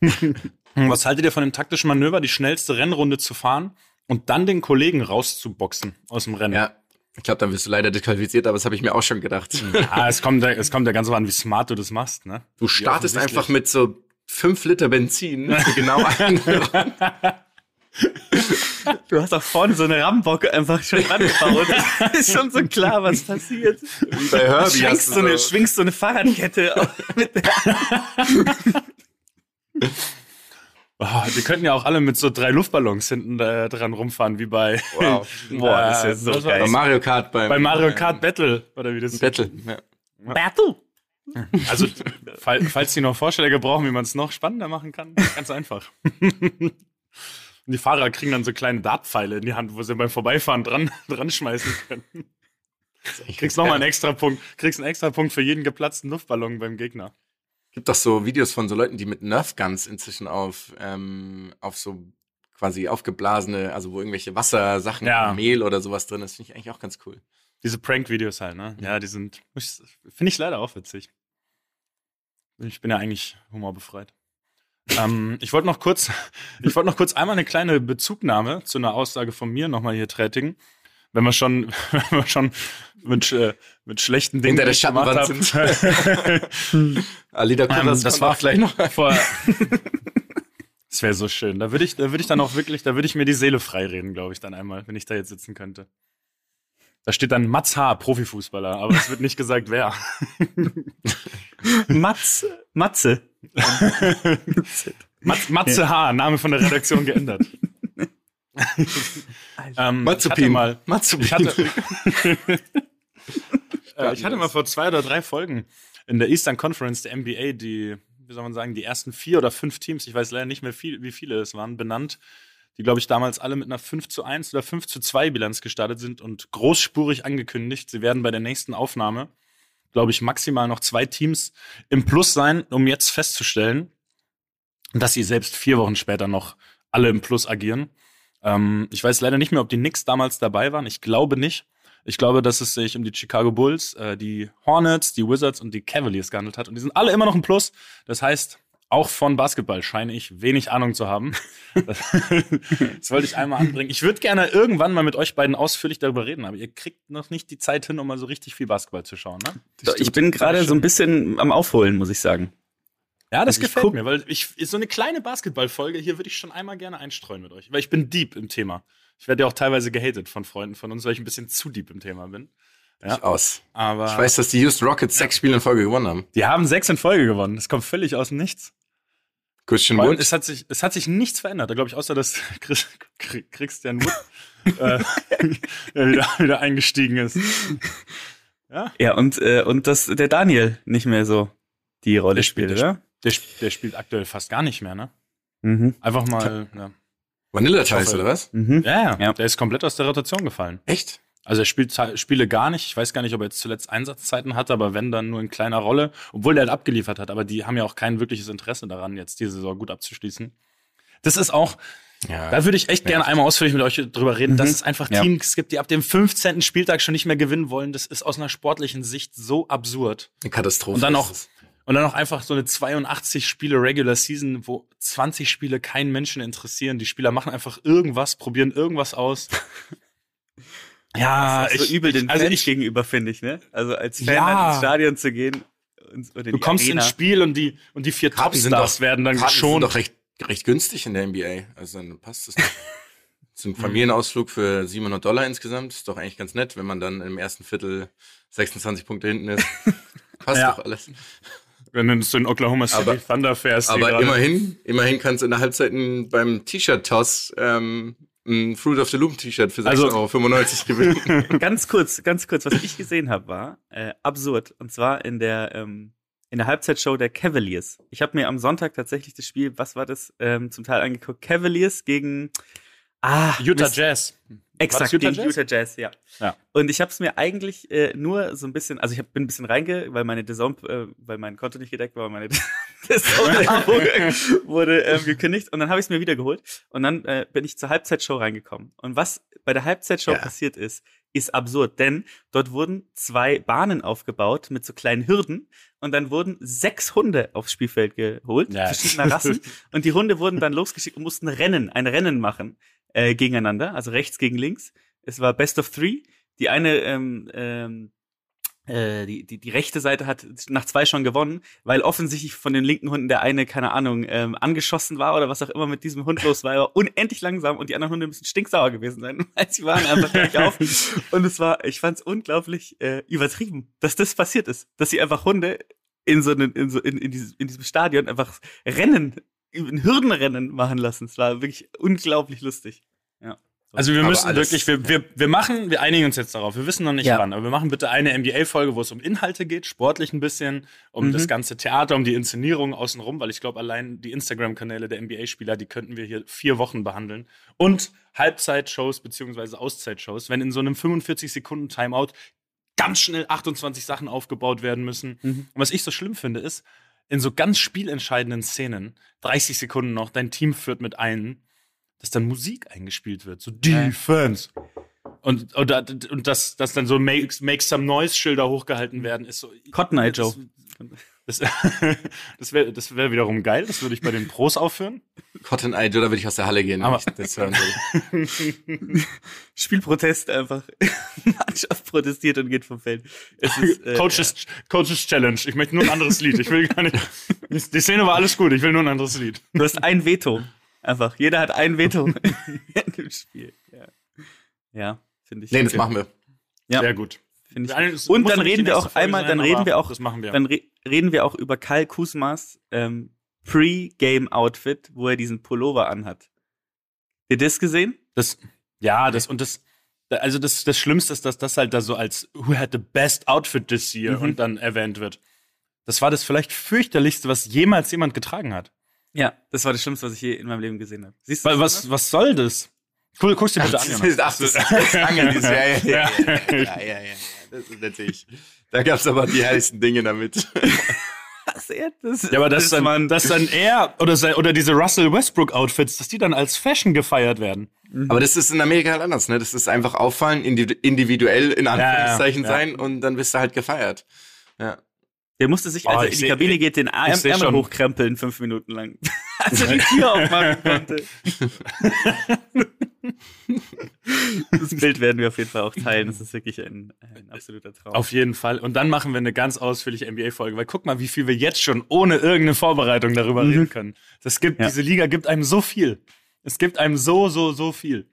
Was haltet ihr von dem taktischen Manöver, die schnellste Rennrunde zu fahren und dann den Kollegen rauszuboxen aus dem Rennen? Ja, ich glaube, dann wirst du leider disqualifiziert, aber das habe ich mir auch schon gedacht. Ah, es kommt, ja- es kommt ja ganz so an, wie smart du das machst, ne? Du startest einfach mit so fünf Liter Benzin für genau einen. Du hast auch vorne so eine Rammbocke einfach schon angebaut. ist schon so klar, was passiert. Wie bei Herbie hast Schwingst du so, eine, so- schwingst so eine Fahrradkette. mit der- Oh, die könnten ja auch alle mit so drei Luftballons hinten äh, dran rumfahren, wie bei, Wow. Boah, das ist Äh, so geil. Bei? Mario Kart beim, bei Mario Kart Battle, oder wie das Battle. Ja. Battle. Also, fall, falls die noch Vorschläge brauchen, wie man es noch spannender machen kann, ganz einfach. Und die Fahrer kriegen dann so kleine Dartpfeile in die Hand, wo sie beim Vorbeifahren dran, dran schmeißen können. Kriegst nochmal einen extra Punkt. Kriegst einen extra Punkt für jeden geplatzten Luftballon beim Gegner. Gibt doch so Videos von so Leuten, die mit Nerf Guns inzwischen auf, ähm, auf so quasi aufgeblasene, also wo irgendwelche Wassersachen, Ja. Mehl oder sowas drin ist, finde ich eigentlich auch ganz cool. Diese Prank-Videos halt, ne? Ja, die sind, finde ich leider auch witzig. Ich bin ja eigentlich humorbefreit. Ähm, ich wollte noch kurz, ich wollte noch kurz einmal eine kleine Bezugnahme zu einer Aussage von mir nochmal hier tätigen. Wenn wir schon, wenn wir schon mit, äh, mit schlechten Dingen Hinter der Schattenwand haben. Alida Ähm, Kuras das kommt war gleich noch. Vor, das wäre so schön. Da würde ich, da würde ich dann auch wirklich, da würde ich mir die Seele freireden, glaube ich, dann einmal, wenn ich da jetzt sitzen könnte. Da steht dann Mats H., Profifußballer, aber es wird nicht gesagt, wer. Matz, Matze. Mat, Matze H., Name von der Redaktion geändert. ähm, ich hatte Matzupin. mal, Matzupin. ich hatte, äh, ich hatte mal vor zwei oder drei Folgen in der Eastern Conference der NBA die, wie soll man sagen, die ersten vier oder fünf Teams, ich weiß leider nicht mehr viel, wie viele es waren, benannt, die, glaube ich, damals alle mit einer 5 zu 1 oder 5 zu 2 Bilanz gestartet sind und großspurig angekündigt, sie werden bei der nächsten Aufnahme, glaube ich, maximal noch zwei Teams im Plus sein, um jetzt festzustellen, dass sie selbst vier Wochen später noch alle im Plus agieren. Ähm, ich weiß leider nicht mehr, ob die Knicks damals dabei waren. Ich glaube nicht. Ich glaube, dass es sich um die Chicago Bulls, äh, die Hornets, die Wizards und die Cavaliers gehandelt hat. Und die sind alle immer noch im Plus. Das heißt, auch von Basketball scheine ich wenig Ahnung zu haben. Das, das wollte ich einmal anbringen. Ich würde gerne irgendwann mal mit euch beiden ausführlich darüber reden, aber ihr kriegt noch nicht die Zeit hin, um mal so richtig viel Basketball zu schauen. Ne? Ich bin gerade so ein bisschen am Aufholen, muss ich sagen. Ja, das Also ich gefällt guck- mir, weil ich so eine kleine Basketballfolge hier würde ich schon einmal gerne einstreuen mit euch, weil ich bin deep im Thema. Ich werde ja auch teilweise gehatet von Freunden von uns, weil ich ein bisschen zu deep im Thema bin. Ja, Aus. aber Ich weiß, dass die Houston Rockets sechs Spiele in Folge gewonnen haben. die haben sechs in Folge gewonnen. Das kommt völlig aus dem Nichts. Christian Wood. es hat sich, es hat sich nichts verändert, glaube ich, außer dass Chris, Christian Wood äh, der wieder, wieder eingestiegen ist. Ja, Ja, und, äh, und dass der Daniel nicht mehr so die Rolle Der spielt, spielt, der oder? der, der spielt aktuell fast gar nicht mehr, ne? Mhm. Einfach mal, ja. Vanilla Tice, oder was? Mhm. Ja, ja, Ja. der ist komplett aus der Rotation gefallen. Echt? Also er spielt Spiele gar nicht. Ich weiß gar nicht, ob er jetzt zuletzt Einsatzzeiten hatte, aber wenn dann nur in kleiner Rolle, obwohl der halt abgeliefert hat. Aber die haben ja auch kein wirkliches Interesse daran, jetzt diese Saison gut abzuschließen. Das ist auch, Ja. da würde ich echt gerne einmal ausführlich mit euch drüber reden, dass Mhm. es einfach Ja. Teams gibt, die ab dem 15. Spieltag schon nicht mehr gewinnen wollen. Das ist aus einer sportlichen Sicht so absurd. Eine Katastrophe. Und dann noch, und dann noch einfach so eine 82 Spiele Regular Season, wo 20 Spiele keinen Menschen interessieren. Die Spieler machen einfach irgendwas, probieren irgendwas aus. Ja, Das ist so übel den also Fans ich, gegenüber, finde ich, ne? Also als Fan Ja. dann ins Stadion zu gehen und, oder in du die kommst Arena. ins Spiel und die, und die vier Karten sind Topstars doch- werden dann Karten sind geschont. doch recht, recht günstig in der NBA. Also dann passt das doch. Ist ein Familienausflug für 700 Dollar insgesamt. Ist doch eigentlich ganz nett, wenn man dann im ersten Viertel 26 Punkte hinten ist. Passt Ja. doch alles. Wenn du in Oklahoma City Aber- Thunder fährst. Aber immerhin, immerhin kannst du in der Halbzeit beim T-Shirt-Toss ähm, ein Fruit of the Loom T-Shirt für Also- 6,95 Euro gewinnen. ganz kurz, ganz kurz, was ich gesehen habe, war äh, absurd. Und zwar in der ähm, in der Halbzeitshow der Cavaliers. Ich habe mir am Sonntag tatsächlich das Spiel, was war das, ähm, zum Teil angeguckt. Cavaliers gegen ah, Utah Mist. Jazz. Exakt, Utah gegen Jazz? Utah Jazz, ja. Ja. Und ich habe es mir eigentlich äh, nur so ein bisschen, also ich hab, bin ein bisschen reinge, weil meine DAZN, äh, weil mein Konto nicht gedeckt war, meine DAZN wurde ähm, gekündigt und dann habe ich es mir wieder geholt und dann äh, bin ich zur Halbzeitshow reingekommen. Und was bei der Halbzeitshow Ja. passiert ist, ist absurd, denn dort wurden zwei Bahnen aufgebaut mit so kleinen Hürden und dann wurden sechs Hunde aufs Spielfeld geholt, Ja. verschiedener Rassen und die Hunde wurden dann losgeschickt und mussten Rennen, ein Rennen machen äh, gegeneinander, also rechts gegen links. Es war Best of Three. Die eine, ähm, ähm, äh, die, die, die rechte Seite hat nach zwei schon gewonnen, weil offensichtlich von den linken Hunden der eine, keine Ahnung, ähm, angeschossen war oder was auch immer mit diesem Hund los war. Er war unendlich langsam und die anderen Hunde müssen stinksauer gewesen sein, weil sie waren einfach gleich auf. Und es war, ich fand es unglaublich äh, übertrieben, dass das passiert ist. Dass sie einfach Hunde in so, einen, in, so in, in, diesem, in diesem Stadion einfach Rennen, ein Hürdenrennen machen lassen. Es war wirklich unglaublich lustig. Ja. Also wir Aber müssen alles- wirklich, wir, wir, wir machen, wir einigen uns jetzt darauf. Wir wissen noch nicht Ja. wann, aber wir machen bitte eine NBA-Folge, wo es um Inhalte geht, sportlich ein bisschen, um Mhm. das ganze Theater, um die Inszenierung außenrum, weil ich glaube, allein die Instagram-Kanäle der NBA-Spieler, die könnten wir hier vier Wochen behandeln. Und Halbzeitshows beziehungsweise Auszeitshows, wenn in so einem 45 Sekunden Timeout ganz schnell 28 Sachen aufgebaut werden müssen. Mhm. Und was ich so schlimm finde, ist, in so ganz spielentscheidenden Szenen, 30 Sekunden noch, dein Team führt mit ein, dass dann Musik eingespielt wird, so Defense. Und, oder, und dass, dass dann so Make, make Some Noise-Schilder hochgehalten werden, ist so. Cotton Eye Joe. Das, das wäre das wär wiederum geil, das würde ich bei den Pros aufführen. Cotton Eye Joe, da würde ich aus der Halle gehen, wenn Aber- ich das hören würde. Spielprotest einfach. Mannschaft protestiert und geht vom Feld. Es ist, äh, Coaches, Coaches Challenge. Ich möchte nur ein anderes Lied. Ich will gar nicht. Die, Szene war alles gut, ich will nur ein anderes Lied. Du hast ein Veto. Einfach. Jeder hat ein Veto in dem Spiel. Ja, ja finde ich. Nee, das okay. machen wir. Ja. Sehr gut. Finde ich. Und dann reden wir auch Folge einmal, sein, dann reden wir auch, das machen wir. dann re reden wir auch über Karl Kusmas ähm, Pre-Game-Outfit, wo er diesen Pullover anhat. Habt ihr das gesehen? Das, ja, das und das. Also das, das Schlimmste ist, dass das halt da so als Who had the best outfit this year mhm. und dann erwähnt wird. Das war das vielleicht fürchterlichste, was jemals jemand getragen hat. Ja, das war das Schlimmste, was ich je in meinem Leben gesehen habe. Siehst du Weil, was, was, soll das? Cool, guckst du bitte an. Ach, das ist Angel, die Serie. Ja, ja, ja. ja. ja, ja, ja das ist natürlich, da gab's aber die herrlichsten Dinge damit. Was er? Das, Ja, aber das, dann, man, dass dann er oder, sein, oder diese Russell Westbrook Outfits, dass die dann als Fashion gefeiert werden. Aber das ist in Amerika halt anders, ne? Das ist einfach auffallen, individu- individuell in Anführungszeichen ja, ja. sein und dann bist du halt gefeiert. Ja. Der musste sich, als er in die seh- Kabine geht, den Arm, Ärmel schon. hochkrempeln, fünf Minuten lang. als er die Tür aufmachen konnte. Das Bild werden wir auf jeden Fall auch teilen. Das ist wirklich ein, ein absoluter Traum. Auf jeden Fall. Und dann machen wir eine ganz ausführliche NBA-Folge, weil guck mal, wie viel wir jetzt schon ohne irgendeine Vorbereitung darüber mhm. reden können. Das gibt, ja. diese Liga gibt einem so viel. Es gibt einem so, so, so viel.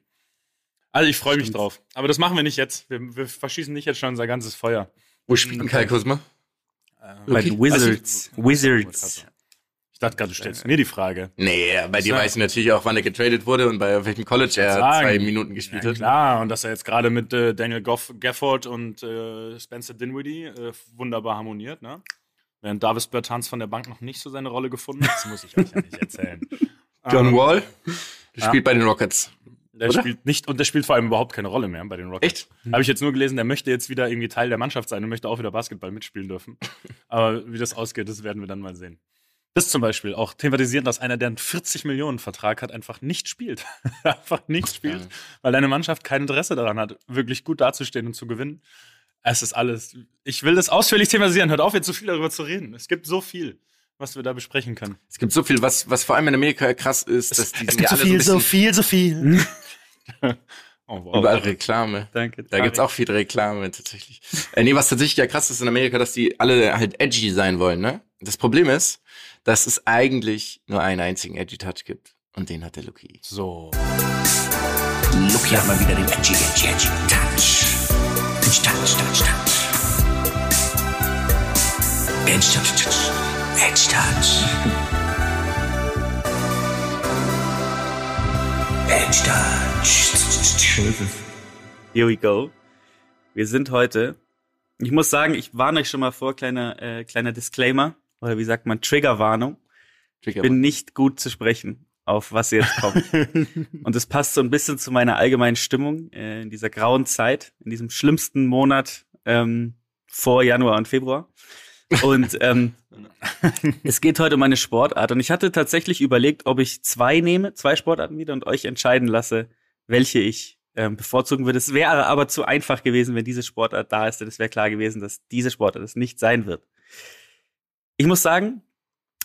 Also ich freue mich drauf. Aber das machen wir nicht jetzt. Wir, wir verschießen nicht jetzt schon unser ganzes Feuer. Wo spielt denn Kai Kusma? Bei den Wizards. Also, Wizards. Ich dachte gerade, du stellst mir die Frage. Nee, bei dir weiß ich natürlich auch, wann er getradet wurde und bei welchem College er sagen. zwei Minuten gespielt ja, hat. Klar, und dass er jetzt gerade mit äh, Daniel Goff, Gafford und äh, Spencer Dinwiddie äh, wunderbar harmoniert, ne? Während Davis Bertans von der Bank noch nicht so seine Rolle gefunden hat, das muss ich euch ja nicht erzählen. John ähm, Wall, der ja. spielt bei den Rockets. Der Oder? spielt nicht und der spielt vor allem überhaupt keine Rolle mehr bei den Rockets. Echt? Habe ich jetzt nur gelesen, der möchte jetzt wieder irgendwie Teil der Mannschaft sein und möchte auch wieder Basketball mitspielen dürfen. Aber wie das ausgeht, das werden wir dann mal sehen. Das zum Beispiel auch thematisieren, dass einer, der einen 40 Millionen Vertrag hat, einfach nicht spielt. einfach nicht spielt, weil deine Mannschaft kein Interesse daran hat, wirklich gut dazustehen und zu gewinnen. Es ist alles. Ich will das ausführlich thematisieren. Hört auf, jetzt so viel darüber zu reden. Es gibt so viel, was wir da besprechen können. Es gibt so viel, was, was vor allem in Amerika krass ist, dass die es gibt so viel, so, so viel, so viel. Oh, wow. Überall Reklame. Danke. Da gibt's auch viel Reklame tatsächlich. äh, nee, was tatsächlich ja krass ist in Amerika, dass die alle halt edgy sein wollen, ne? Das Problem ist, dass es eigentlich nur einen einzigen Edgy Touch gibt. Und den hat der Lucky. So. Lucky hat mal wieder den Edgy, Edgy, Edgy Touch. Edgy Touch, Touch, Touch. Edgy Touch, Touch. Edgy Touch. Edgy Touch. Here we go. Wir sind heute. Ich muss sagen, ich warne euch schon mal vor, kleiner, äh, kleiner Disclaimer oder wie sagt man, Triggerwarnung. Trigger ich bin nicht gut zu sprechen, auf was jetzt kommt. und es passt so ein bisschen zu meiner allgemeinen Stimmung äh, in dieser grauen Zeit, in diesem schlimmsten Monat ähm, vor Januar und Februar. Und ähm, es geht heute um eine Sportart. Und ich hatte tatsächlich überlegt, ob ich zwei nehme, zwei Sportarten wieder und euch entscheiden lasse, welche ich ähm, bevorzugen würde. Es wäre aber zu einfach gewesen, wenn diese Sportart da ist, denn es wäre klar gewesen, dass diese Sportart es nicht sein wird. Ich muss sagen,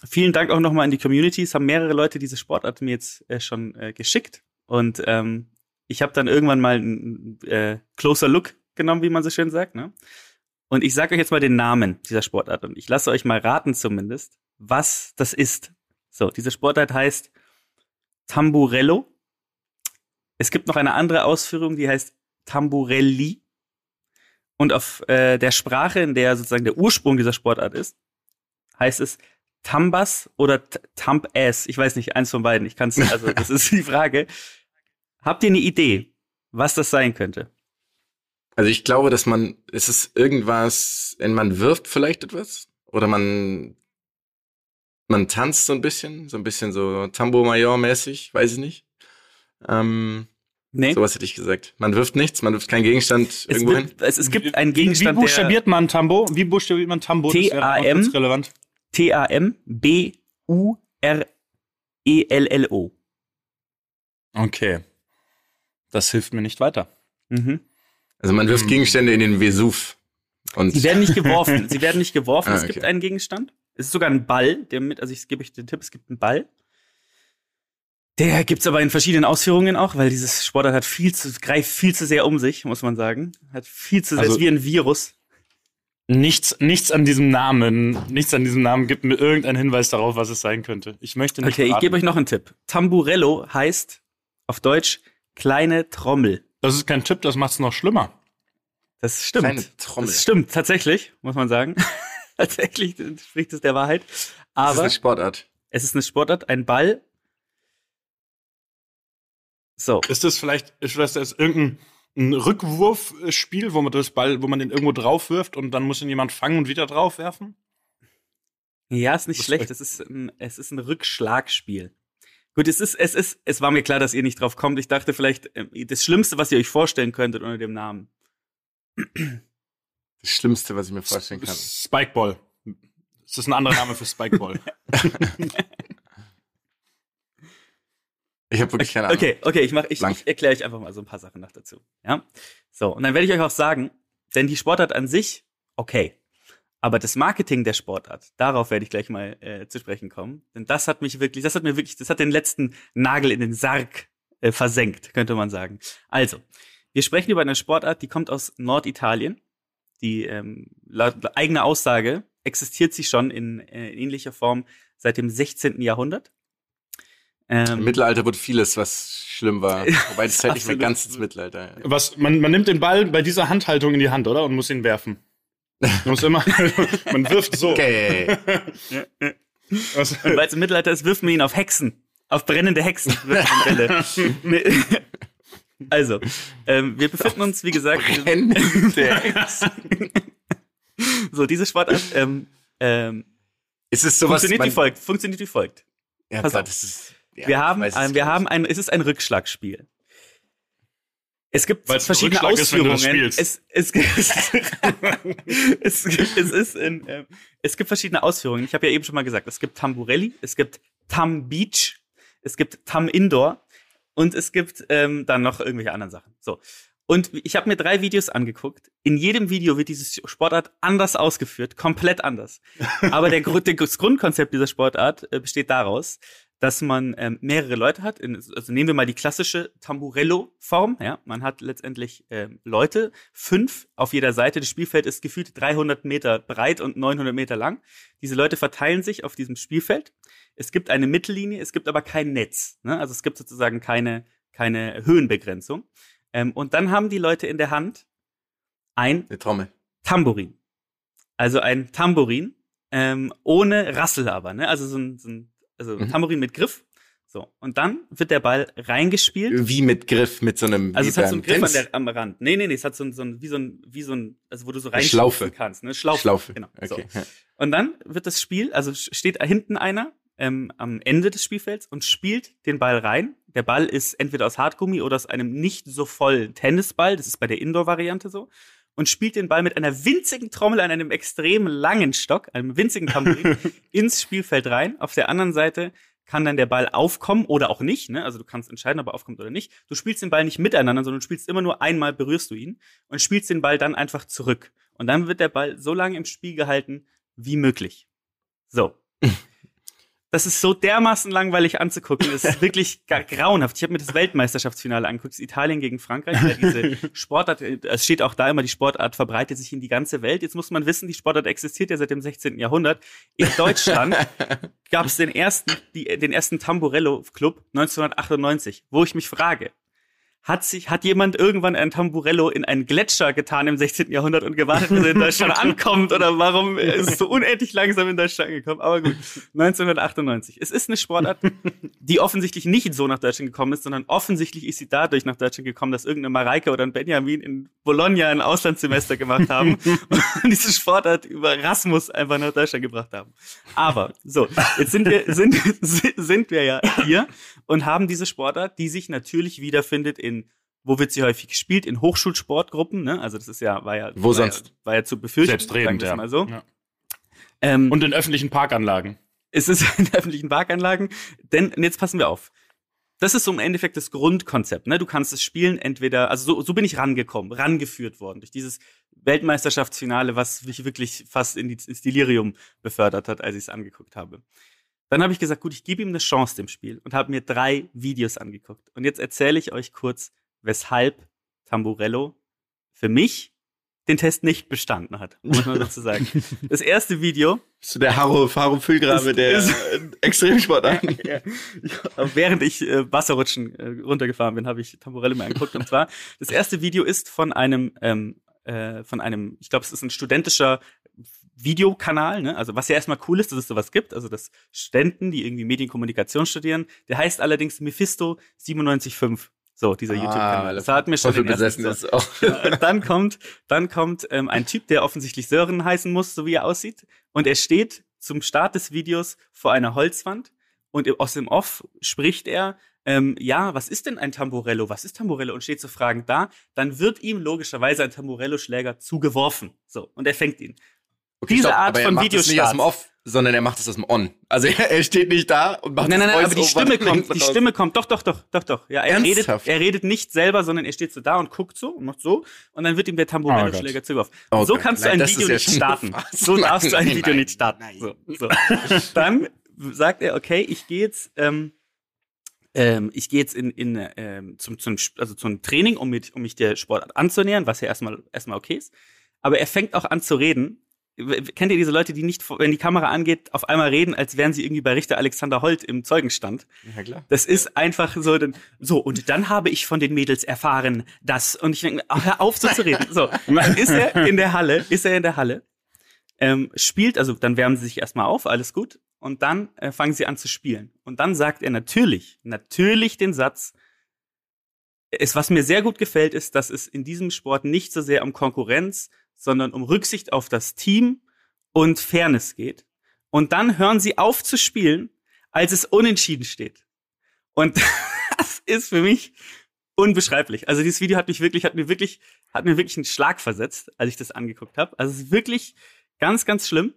vielen Dank auch nochmal an die Community. Es haben mehrere Leute diese Sportart mir jetzt äh, schon äh, geschickt. Und ähm, ich habe dann irgendwann mal einen äh, closer Look genommen, wie man so schön sagt. Ne? Und ich sage euch jetzt mal den Namen dieser Sportart und ich lasse euch mal raten zumindest, was das ist. So, diese Sportart heißt Tamburello. Es gibt noch eine andere Ausführung, die heißt Tamburelli. Und auf äh, der Sprache, in der sozusagen der Ursprung dieser Sportart ist, heißt es Tambas oder Tamp-Ass? Ich weiß nicht, eins von beiden. Ich kann es, also das ist die Frage. Habt ihr eine Idee, was das sein könnte? Also ich glaube, dass man, ist es irgendwas, wenn man wirft vielleicht etwas? Oder man, man tanzt so ein bisschen, so ein bisschen so Tambo-Major-mäßig, weiß ich nicht. Ähm, Nee. Sowas hätte ich gesagt. Man wirft nichts, man wirft keinen Gegenstand es irgendwo hin. Es, es gibt einen Gegenstand. Wie, wie buchstabiert man Tambo? Wie buchstabiert man Tambo? T-A-M. relevant. T-A-M-B-U-R-E-L-L-O. Okay. Das hilft mir nicht weiter. Mhm. Also man wirft Gegenstände in den Vesuv. Und Sie werden nicht geworfen. Sie werden nicht geworfen. ah, okay. Es gibt einen Gegenstand. Es ist sogar ein Ball, der mit, also ich gebe euch den Tipp, es gibt einen Ball. Der gibt's aber in verschiedenen Ausführungen auch, weil dieses Sportart hat viel zu, greift viel zu sehr um sich, muss man sagen. Hat viel zu sehr, also, ist wie ein Virus. Nichts, nichts an diesem Namen, nichts an diesem Namen gibt mir irgendeinen Hinweis darauf, was es sein könnte. Ich möchte nicht. Okay, raten. ich gebe euch noch einen Tipp. Tamburello heißt auf Deutsch kleine Trommel. Das ist kein Tipp, das macht's noch schlimmer. Das stimmt. Kleine Trommel. Das stimmt, tatsächlich, muss man sagen. tatsächlich spricht es der Wahrheit. Aber. Es ist eine Sportart. Es ist eine Sportart, ein Ball so. Ist das vielleicht, ist das irgendein ein Rückwurfspiel, wo man das Ball, wo man den irgendwo drauf wirft und dann muss ihn jemand fangen und wieder drauf werfen? Ja, ist nicht Was schlecht. Es ist, ein, es ist ein Rückschlagspiel. Gut, es ist, es ist, es war mir klar, dass ihr nicht drauf kommt. Ich dachte vielleicht, ähm, das Schlimmste, was ihr euch vorstellen könntet unter dem Namen. Das Schlimmste, was ich mir vorstellen kann. Spikeball. Ist das ein anderer Name für Spikeball? Ich habe wirklich keine Ahnung. Okay, okay, ich mach, ich, ich erkläre euch einfach mal so ein paar Sachen noch dazu. Ja, so und dann werde ich euch auch sagen, denn die Sportart an sich, okay, aber das Marketing der Sportart, darauf werde ich gleich mal äh, zu sprechen kommen, denn das hat mich wirklich, das hat mir wirklich, das hat den letzten Nagel in den Sarg äh, versenkt, könnte man sagen. Also, Wir sprechen über eine Sportart, die kommt aus Norditalien. Die ähm, laut eigener Aussage existiert sie schon in, äh, in ähnlicher Form seit dem 16. Jahrhundert. Ähm, Im Mittelalter wurde vieles, was schlimm war. Wobei das fällt nicht mehr ganz ins Mittelalter. Was, man, man nimmt den Ball bei dieser Handhaltung in die Hand, oder? Und muss ihn werfen. Man muss immer, man wirft so. Okay. Weil es im Mittelalter ist, wirft man ihn auf Hexen. Auf brennende Hexen also, ähm, wir befinden uns, wie gesagt, Brennende Hexen. so, diese Sportart ähm, ähm, ist es sowas, funktioniert, wie folgt, funktioniert wie folgt. Ja, Pass klar, auf. das ist, ja, wir haben, weiß ein, es wir haben ein, es ist ein Rückschlagspiel. Es gibt Weil's verschiedene ist, Ausführungen. spielst. Es, es, es, es ist in, ähm, es gibt verschiedene Ausführungen. Ich habe ja eben schon mal gesagt, es gibt Tamburelli, es gibt Tam Beach, es gibt Tam Indoor und es gibt ähm, dann noch irgendwelche anderen Sachen. So. Und ich habe mir drei Videos angeguckt. In jedem Video wird diese Sportart anders ausgeführt, komplett anders. Aber der, Grund- der, das Grundkonzept dieser Sportart äh, besteht daraus, dass man ähm, mehrere Leute hat. In, also nehmen wir mal die klassische Tamburello-Form. Ja, man hat letztendlich ähm, Leute, fünf auf jeder Seite. Das Spielfeld ist gefühlt 300 Meter breit und 900 Meter lang. Diese Leute verteilen sich auf diesem Spielfeld. Es gibt eine Mittellinie, es gibt aber kein Netz. Ne? Also es gibt sozusagen keine keine Höhenbegrenzung. Ähm, und dann haben die Leute in der Hand ein Eine Trommel. Tambourin. Also ein Tambourin, ähm, ohne Rassel aber, ne? Also so ein, so ein also Mhm. Tambourin mit Griff. So. Und dann wird der Ball reingespielt. Wie mit Griff, mit so einem. Also es hat so einen Griff der, am Rand. Nee, nee, nee, es hat so ein, so ein, wie so ein, wie so ein, also wo du so rein Schlaufe. kannst, ne? Schlaufe. Schlaufe. Genau. Okay. So. Und dann wird das Spiel, also steht da hinten einer ähm, am Ende des Spielfelds und spielt den Ball rein. Der Ball ist entweder aus Hartgummi oder aus einem nicht so vollen Tennisball. Das ist bei der Indoor-Variante so. Und spielt den Ball mit einer winzigen Trommel an einem extrem langen Stock, einem winzigen Tambourin, ins Spielfeld rein. Auf der anderen Seite kann dann der Ball aufkommen oder auch nicht. Ne? Also du kannst entscheiden, ob er aufkommt oder nicht. Du spielst den Ball nicht miteinander, sondern du spielst immer nur einmal, berührst du ihn und spielst den Ball dann einfach zurück. Und dann wird der Ball so lange im Spiel gehalten wie möglich. So. Das ist so dermaßen langweilig anzugucken. Das ist wirklich grauenhaft. Ich habe mir das Weltmeisterschaftsfinale angeguckt, Italien gegen Frankreich. Diese Sportart, äh, es steht auch da immer, die Sportart verbreitet sich in die ganze Welt. Jetzt muss man wissen, die Sportart existiert ja seit dem 16. Jahrhundert. In Deutschland gab es den ersten, die, den ersten Tamburello-Club 1998, wo ich mich frage, hat sich, hat jemand irgendwann ein Tamburello in einen Gletscher getan im 16. Jahrhundert und gewartet, bis er in Deutschland ankommt? Oder warum ist es so unendlich langsam in Deutschland angekommen? Aber gut, 1998. Es ist eine Sportart, die offensichtlich nicht so nach Deutschland gekommen ist, sondern offensichtlich ist sie dadurch nach Deutschland gekommen, dass irgendeine Mareike oder ein Benjamin in Bologna ein Auslandssemester gemacht haben und diese Sportart über Erasmus einfach nach Deutschland gebracht haben. Aber, so, jetzt sind wir, sind, sind wir ja hier und haben diese Sportart, die sich natürlich wiederfindet in, wo wird sie häufig gespielt? In Hochschulsportgruppen, ne? Also das ist ja, war ja, Wo war sonst? Ja, war ja zu befürchten. Selbstredend, ja. mal so. ja. Ähm, Und in öffentlichen Parkanlagen. es ist in öffentlichen Parkanlagen, denn jetzt passen wir auf. Das ist so im Endeffekt das Grundkonzept. Ne? Du kannst es spielen, entweder, also so, so bin ich rangekommen, rangeführt worden durch dieses Weltmeisterschaftsfinale, was mich wirklich fast in die, ins Delirium befördert hat, als ich es angeguckt habe. Dann habe ich gesagt, gut, ich gebe ihm eine Chance dem Spiel und habe mir drei Videos angeguckt. Und jetzt erzähle ich euch kurz, weshalb Tamburello für mich den Test nicht bestanden hat, muss man dazu sagen. Das erste Video, Bist du der Haro, Haro Füllgrabe der ist- Extremsportarten? ja. Ich, während ich äh, Wasserrutschen äh, runtergefahren bin, habe ich Tamburello mir angeguckt. Und zwar, das erste Video ist von einem, ähm, äh, von einem, ich glaube, es ist ein studentischer Videokanal, ne? Also was ja erstmal cool ist, dass es sowas gibt, also dass Studenten, die irgendwie Medienkommunikation studieren, der heißt allerdings Mephisto 975. So, dieser YouTube-Kanal. Das hat mir schon den ersten- ist auch. und dann kommt, dann kommt ähm, ein Typ, der offensichtlich Sören heißen muss, so wie er aussieht. Und er steht zum Start des Videos vor einer Holzwand und aus dem Off spricht er, ähm, ja, was ist denn ein Tamburello? Was ist Tamburello? Und steht zu Fragen da. Dann wird ihm logischerweise ein Tamburello-Schläger zugeworfen. So, und er fängt ihn. Okay, Diese stopp, Art aber er von macht das nicht aus dem Videostart. Off, sondern er macht es aus dem On. Also er, er steht nicht da und macht Nein, nein, das nein, aber die Stimme kommt, die raus. Stimme kommt, doch, doch, doch, doch, doch. Ja, er redet, er redet nicht selber, sondern er steht so da und guckt so und macht so und dann wird ihm der Oh Tamburello-Schläger zugeworfen. Oh so Gott, kannst nein, du ein Video ja nicht starten. So darfst du ein Nein, Video nein, nicht starten. So, so. Dann sagt er, okay, ich gehe jetzt, ähm, ähm, ich gehe jetzt in, in ähm, zum, zum, also zum Training, um, mit, um mich der Sportart anzunähern, was ja erstmal erstmal okay ist. Aber er fängt auch an zu reden. Kennt ihr diese Leute, die nicht, wenn die Kamera angeht, auf einmal reden, als wären sie irgendwie bei Richter Alexander Holt im Zeugenstand? Ja, klar. Das ist einfach so, denn, so, und dann habe ich von den Mädels erfahren, dass, und ich denke, hör auf so zu reden. So, dann ist er in der Halle, ist er in der Halle, ähm, spielt, also dann wärmen sie sich erstmal auf, alles gut, und dann äh, fangen sie an zu spielen. Und dann sagt er natürlich, natürlich den Satz, es, was mir sehr gut gefällt, ist, dass es in diesem Sport nicht so sehr um Konkurrenz, sondern um Rücksicht auf das Team und Fairness geht. Und dann hören sie auf zu spielen, als es unentschieden steht. Und das ist für mich unbeschreiblich. Also dieses Video hat mich wirklich, hat mir wirklich, hat mir wirklich einen Schlag versetzt, als ich das angeguckt habe. Also es ist wirklich ganz, ganz schlimm.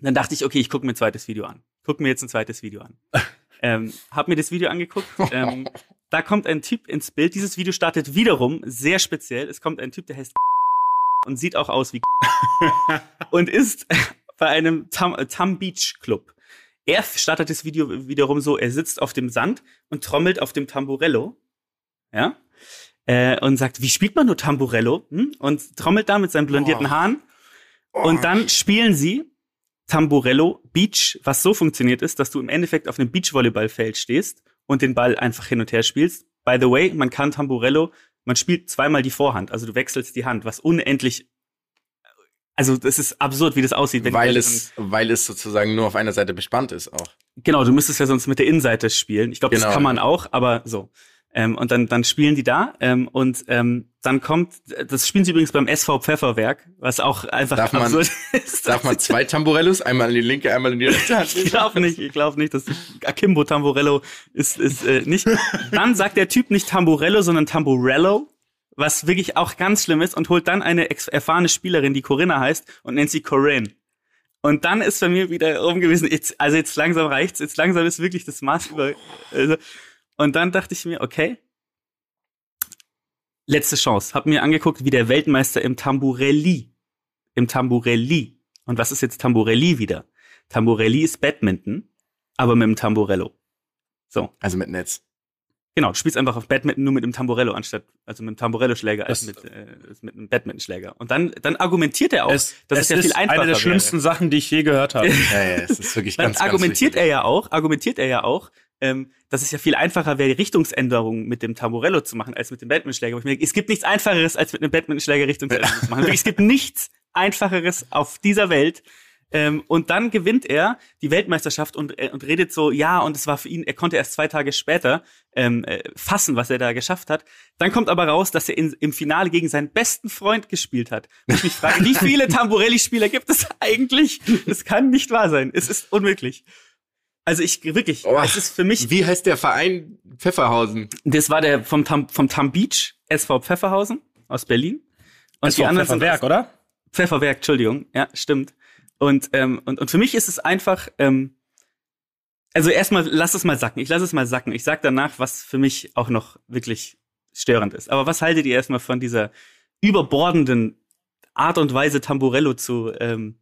Dann dachte ich, okay, ich gucke mir ein zweites Video an. Guck mir jetzt ein zweites Video an. ähm, hab mir das Video angeguckt. Ähm, da kommt ein Typ ins Bild. Dieses Video startet wiederum sehr speziell. Es kommt ein Typ, der heißt und sieht auch aus wie und ist bei einem Tam, Tam Beach Club. Er startet das Video wiederum so, er sitzt auf dem Sand und trommelt auf dem Tamburello. Ja? Äh, und sagt, wie spielt man nur Tamburello? Hm? Und trommelt da mit seinen blondierten Oh. Haaren. Und dann spielen sie Tamburello Beach, was so funktioniert ist, dass du im Endeffekt auf einem Beachvolleyballfeld stehst und den Ball einfach hin und her spielst. By the way, man kann Tamburello, man spielt zweimal die Vorhand, also du wechselst die Hand, was unendlich, also das ist absurd, wie das aussieht. wenn weil es, weil es sozusagen nur auf einer Seite bespannt ist auch. Genau, du müsstest ja sonst mit der Innenseite spielen. Ich glaube, das Genau. kann man auch, aber so. Ähm, und dann, dann spielen die da ähm, und ähm, dann kommt, das spielen sie übrigens beim SV Pfefferwerk, was auch einfach Darf man- absurd ist. Darf man zwei Tamburellos, einmal in die linke, einmal in die rechte Hand? Ich glaube nicht, ich glaube nicht, dass Akimbo Tamburello ist, ist äh, nicht. Dann sagt der Typ nicht Tamburello, sondern Tamburello, was wirklich auch ganz schlimm ist und holt dann eine erfahrene Spielerin, die Corinna heißt und nennt sie Corinne. Und dann ist bei mir wieder oben gewesen, jetzt, also jetzt langsam reicht's, jetzt langsam ist wirklich das Maß über. Also, und dann dachte ich mir, okay, letzte Chance. Hab mir angeguckt, wie der Weltmeister im Tamburelli, im Tamburelli. Und was ist jetzt Tamburelli wieder? Tamburelli ist Badminton, aber mit dem Tamburello. So, Also mit Netz. Genau. Du spielst einfach auf Badminton nur mit dem Tamburello anstatt, also mit dem Tamburello-Schläger als Das- mit, äh, mit einem Badminton-Schläger. Und dann, dann argumentiert er auch, Es, dass es es ja ist viel einfacher eine der wäre. schlimmsten Sachen, die ich je gehört habe. Ja, ja, es ist wirklich Dann ganz, ganz argumentiert wichtig. er ja auch, argumentiert er ja auch, ähm, dass es ja viel einfacher wäre, die Richtungsänderung mit dem Tamburello zu machen, als mit dem Badmintonschläger. Wo ich mir denke, es gibt nichts Einfacheres, als mit einem Badmintonschläger Richtungsänderung zu machen. Es gibt nichts Einfacheres auf dieser Welt. Ähm, und dann gewinnt er die Weltmeisterschaft und, äh, und redet so, ja, und es war für ihn, er konnte erst zwei Tage später ähm, äh, fassen, was er da geschafft hat. Dann kommt aber raus, dass er in, im Finale gegen seinen besten Freund gespielt hat. Und ich mich frage, wie viele Tamburelli-Spieler gibt es eigentlich? Das kann nicht wahr sein. Es ist unmöglich. Also ich wirklich, Oh. es ist für mich, Wie heißt der Verein Pfefferhausen? das war der vom Tam, vom Tam Beach, SV Pfefferhausen aus Berlin. Und Das war Pfefferwerk, oder? Pfefferwerk, Entschuldigung, ja, stimmt. Und, ähm, und, und für mich ist es einfach, ähm, also erstmal, lass es mal sacken. Ich lasse es mal sacken. Ich sag danach, was für mich auch noch wirklich störend ist. Aber was haltet ihr erstmal von dieser überbordenden Art und Weise, Tamburello zu ähm,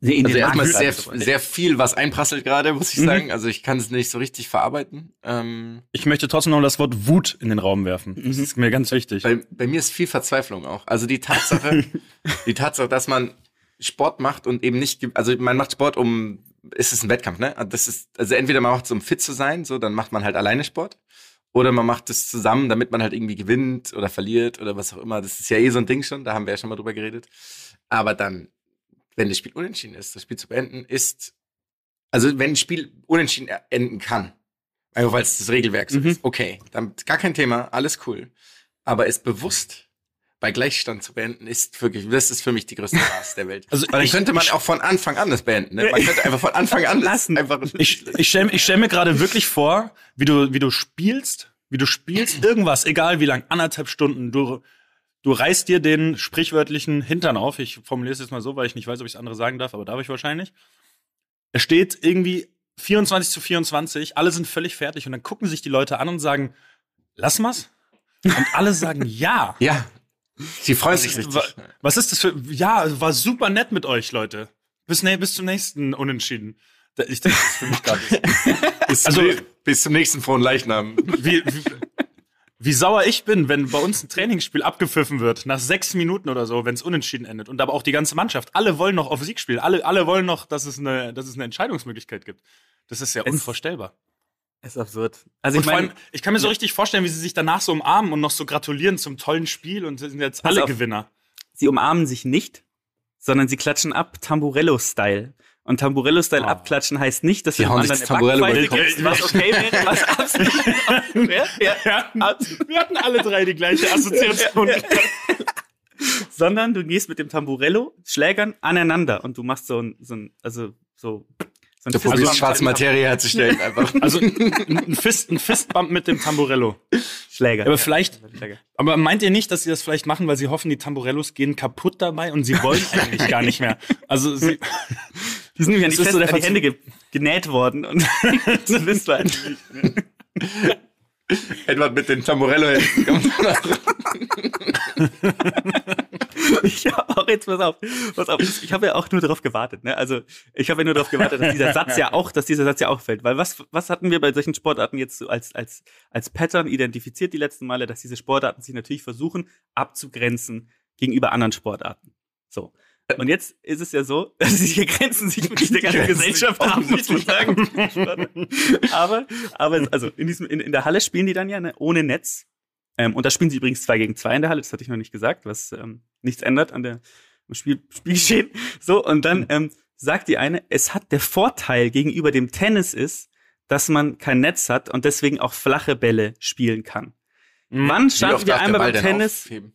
in Also den erstmal sehr, sehr viel, was einprasselt gerade, muss ich Mhm. sagen. Also ich kann es nicht so richtig verarbeiten. Ähm, Ich möchte trotzdem noch das Wort Wut in den Raum werfen. Das Mhm. ist mir ganz wichtig. bei, bei mir ist viel Verzweiflung auch. Also die Tatsache, die Tatsache, dass man Sport macht und eben nicht, also man macht Sport, um, ist es ein Wettkampf, ne? Also Das ist, also entweder man macht es, um fit zu sein, so, dann macht man halt alleine Sport. Oder man macht es zusammen, damit man halt irgendwie gewinnt oder verliert oder was auch immer. Das ist ja eh so ein Ding schon, da haben wir ja schon mal drüber geredet. Aber dann, wenn das Spiel unentschieden ist, das Spiel zu beenden, ist, also wenn ein Spiel unentschieden enden kann, einfach weil es das Regelwerk so Mhm. ist, okay, dann gar kein Thema, alles cool. Aber es bewusst bei Gleichstand zu beenden, ist wirklich, das ist für mich die größte Farce der Welt. Also Weil dann ich- könnte man auch von Anfang an das beenden. Ne? Man könnte einfach von Anfang an Lassen. einfach. Ich, ich stelle ich stell mir gerade wirklich vor, wie du, wie du spielst, wie du spielst irgendwas, egal wie lang, anderthalb Stunden, du, du reißt dir den sprichwörtlichen Hintern auf. Ich formuliere es jetzt mal so, weil ich nicht weiß, ob ich es andere sagen darf, aber darf ich wahrscheinlich. Es steht irgendwie 24 zu 24, alle sind völlig fertig und dann gucken sich die Leute an und sagen, lass mal's. Und alle sagen ja. ja. Sie freuen sich richtig. Wa- Was ist das für. Ja, war super nett mit euch, Leute. Bis, ne, bis zum nächsten Unentschieden. Ich denke, das ist für mich gerade. Bis, Also- bis zum nächsten frohen Leichnam. wie, wie, wie sauer ich bin, wenn bei uns ein Trainingsspiel abgepfiffen wird, nach sechs Minuten oder so, wenn es unentschieden endet. Und aber auch die ganze Mannschaft. Alle wollen noch auf Sieg spielen. Alle, alle wollen noch, dass es, eine, dass es eine Entscheidungsmöglichkeit gibt. Das ist ja unvorstellbar. Ist absurd. Also Und ich vor allem, meine, ich kann mir so richtig vorstellen, wie sie sich danach so umarmen und noch so gratulieren zum tollen Spiel und sind jetzt Pass alle auf. Gewinner. sie umarmen sich nicht, sondern sie klatschen ab Tamburello-Style. Und Tamburello-Style Ah. abklatschen heißt nicht, dass sich anderen eine Tamburello Backpfeife über den gibst, Kopf. was okay wäre, was absolut. Ja, Wir hatten, alle drei die gleiche Assoziation. sondern du gehst mit dem Tamburello Schlägern aneinander und du machst so ein, so ein also so, so ein Du probierst Fistbump schwarze Materie herzustellen einfach. Also ein, Fist, ein Fistbump mit dem Tamburello. Schläger. Aber vielleicht, Schläger. aber meint ihr nicht, dass sie das vielleicht machen, weil sie hoffen, die Tamburellos gehen kaputt dabei und sie wollen eigentlich gar nicht mehr? Also sie, Die sind nämlich an die, Fest, so der an die Hände ge genäht worden und das wisst du eigentlich nicht. Edward mit den Tamburello-Händen. Ich habe auch jetzt, pass auf, pass auf, ich habe ja auch nur darauf gewartet, ne? Also ich habe ja nur darauf gewartet, dass dieser Satz ja auch, dass dieser Satz ja auch fällt. Weil was, was hatten wir bei solchen Sportarten jetzt so als, als, als Pattern identifiziert die letzten Male, dass diese Sportarten sich natürlich versuchen, abzugrenzen gegenüber anderen Sportarten. So. Und jetzt ist es ja so, dass sie hier grenzen sich wirklich der ganzen Gesellschaft ab, muss man sagen. aber, aber, also in diesem, in, in der Halle spielen die dann ja ne, ohne Netz. Ähm, und da spielen sie übrigens zwei gegen zwei in der Halle, das hatte ich noch nicht gesagt, was ähm, nichts ändert an der am Spiel, Spielgeschehen. So, und dann ähm, sagt die eine, es hat der Vorteil gegenüber dem Tennis ist, dass man kein Netz hat und deswegen auch flache Bälle spielen kann. Wann Wie standen wir einmal beim Tennis? aufheben?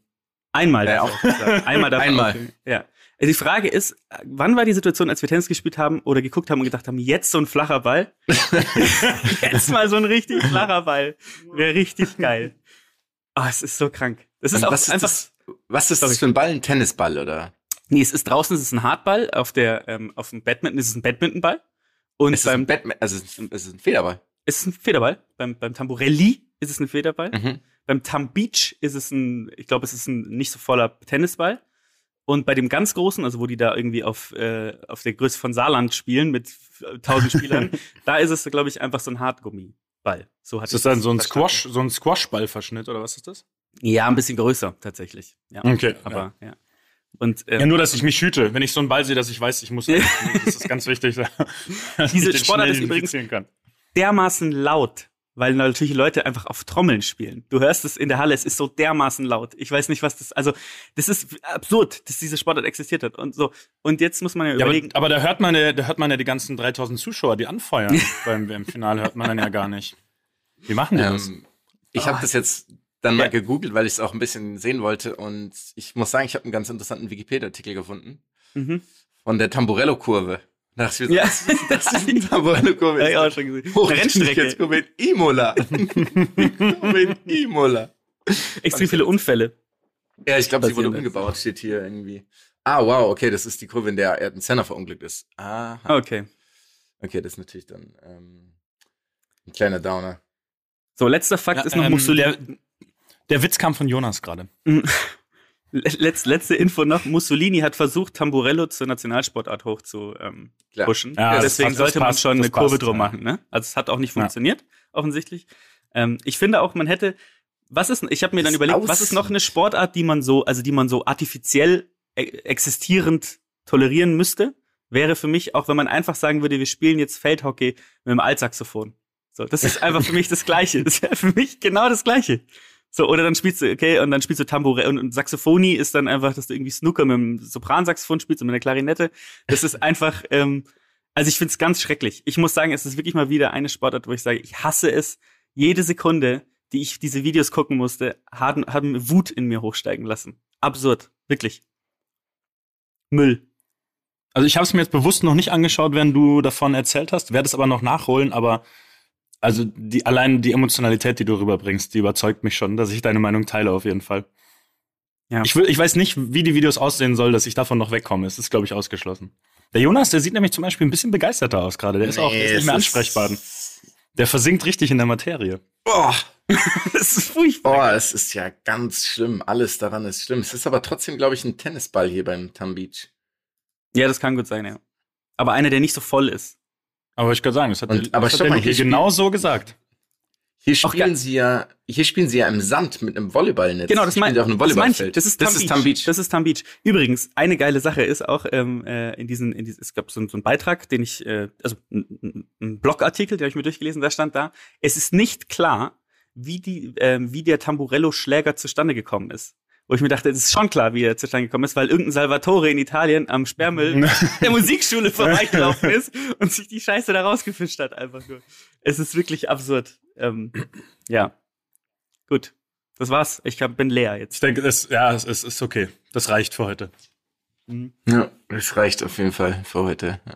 Einmal. Er aufheben. Einmal darf er Einmal. aufheben. Ja. Also die Frage ist, wann war die Situation, als wir Tennis gespielt haben oder geguckt haben und gedacht haben, jetzt so ein flacher Ball? jetzt mal so ein richtig flacher Ball. Wäre richtig geil. Ah, es ist so krank. Das ist Und auch was ist einfach. das, was ist Sorry. das für ein Ball? Ein Tennisball, oder? Nee, es ist draußen, es ist ein Hartball. Auf der, ähm, auf dem Badminton ist es ein Badmintonball. Und Es ist ein beim, Batman, also es ist- ein Federball. es ist ein Federball. Beim, beim Tamburelli ist es ein Federball. Mhm. Beim Tam Beach ist es ein, ich glaube, es ist ein nicht so voller Tennisball. Und bei dem ganz großen, also wo die da irgendwie auf, äh, auf der Größe von Saarland spielen mit tausend Spielern, da ist es, glaube ich, einfach so ein Hartgummiball. So hat ist das dann so ein verstanden. Squash, so ein Squashballverschnitt oder was ist das? Ja, ein bisschen größer tatsächlich. Ja. Okay. Aber ja. Und ähm, Ja, nur, dass ich mich hüte. Wenn ich so einen Ball sehe, dass ich weiß, ich muss. das ist ganz wichtig. Diese Sportart ist übrigens- dermaßen laut, weil natürlich Leute einfach auf Trommeln spielen. Du hörst es in der Halle, es ist so dermaßen laut. Ich weiß nicht, was das, also, das ist absurd, dass diese Sportart existiert hat und so. Und jetzt muss man ja Ja, aber, überlegen, aber da hört man ja, da hört man ja die ganzen 3000 Zuschauer, die anfeuern beim WM-Finale, hört man dann ja gar nicht. Wie machen die das? Ähm, ich habe das jetzt dann mal Ja. gegoogelt, weil ich es auch ein bisschen sehen wollte. Und ich muss sagen, ich habe einen ganz interessanten Wikipedia-Artikel gefunden mhm. von der Tamburello-Kurve. Das ist, Ja. das, das ist eine Tamburello-Kurve. Ja, ich auch schon gesehen. Eine Hochgeschwindigkeitskurve Rennstrecke, in Imola. Kurve in Imola. extrem viele Unfälle. Ja, ich glaube, sie wurde umgebaut, steht hier irgendwie. Ah, wow, okay, das ist die Kurve, in der Ayrton Senna verunglückt ist. Aha. Okay. Okay, das ist natürlich dann ähm, ein kleiner Downer. So, letzter Fakt Ja, ist noch ähm, Mussolini. Der, der Witz kam von Jonas gerade. Letz, letzte Info noch. Mussolini hat versucht, Tamburello zur Nationalsportart hoch zu ähm, pushen. Ja, Deswegen passt, sollte man passt, schon eine Kurve passt, drum ja. machen. Ne? Also es hat auch nicht Ja. funktioniert, offensichtlich. Ähm, ich finde auch, man hätte, was ist, ich habe mir dann Das überlegt, was ist noch eine Sportart, die man so, also die man so artifiziell e existierend tolerieren müsste, wäre für mich auch, wenn man einfach sagen würde, wir spielen jetzt Feldhockey mit dem Altsaxophon. So, das ist einfach für mich das Gleiche. Das wäre für mich genau das Gleiche. So, oder dann spielst du, okay, und dann spielst du Tambourin und, und Saxophonie ist dann einfach, dass du irgendwie Snooker mit dem Sopransaxophon spielst und mit einer Klarinette. Das ist einfach, ähm, also ich find's ganz schrecklich. Ich muss sagen, es ist wirklich mal wieder eine Sportart, wo ich sage, ich hasse es. Jede Sekunde, die ich diese Videos gucken musste, haben, haben Wut in mir hochsteigen lassen. Absurd, wirklich. Müll. Also ich habe es mir jetzt bewusst noch nicht angeschaut, wenn du davon erzählt hast, werde es aber noch nachholen, aber also die allein die Emotionalität, die du rüberbringst, die überzeugt mich schon, dass ich deine Meinung teile auf jeden Fall. Ja. Ich, will, ich weiß nicht, wie die Videos aussehen soll, dass ich davon noch wegkomme. Es ist, glaube ich, ausgeschlossen. Der Jonas, der sieht nämlich zum Beispiel ein bisschen begeisterter aus gerade. Der ist auch der ist nicht mehr ansprechbar. Der versinkt richtig in der Materie. Boah, Das ist furchtbar. boah, es ist ja ganz schlimm. Alles daran ist schlimm. Es ist aber trotzdem, glaube ich, ein Tennisball hier beim Tam Beach. Ja, das kann gut sein, ja. Aber einer, der nicht so voll ist. Aber ich kann sagen, das hat, Und- der, aber das hat der mal, genau so gesagt. Hier spielen sie ja, hier spielen sie ja im Sand mit einem Volleyballnetz. Genau, das meine einem das mein ich. Volleyballfeld. Das ist Tam das Beach. ist Tam Beach. Das ist Tam Beach. Übrigens, eine geile Sache ist auch ähm, äh, in diesen, in diesen, es gab so, so einen Beitrag, den ich, äh, also ein, Blogartikel, den habe ich mir durchgelesen, da stand da, es ist nicht klar, wie die, ähm, wie der Tamburello-Schläger zustande gekommen ist. Wo ich mir dachte, es ist schon klar, wie er zustande gekommen ist, weil irgendein Salvatore in Italien am Sperrmüll der Musikschule vorbeigelaufen ist und sich die Scheiße da rausgefischt hat, einfach nur. Es ist wirklich absurd. Ähm, ja. Gut. Das war's. Ich hab, bin leer Ich jetzt. denke, es, ja, es, es ist okay. Das reicht für heute. Ja, das reicht auf jeden Fall für heute. Ja.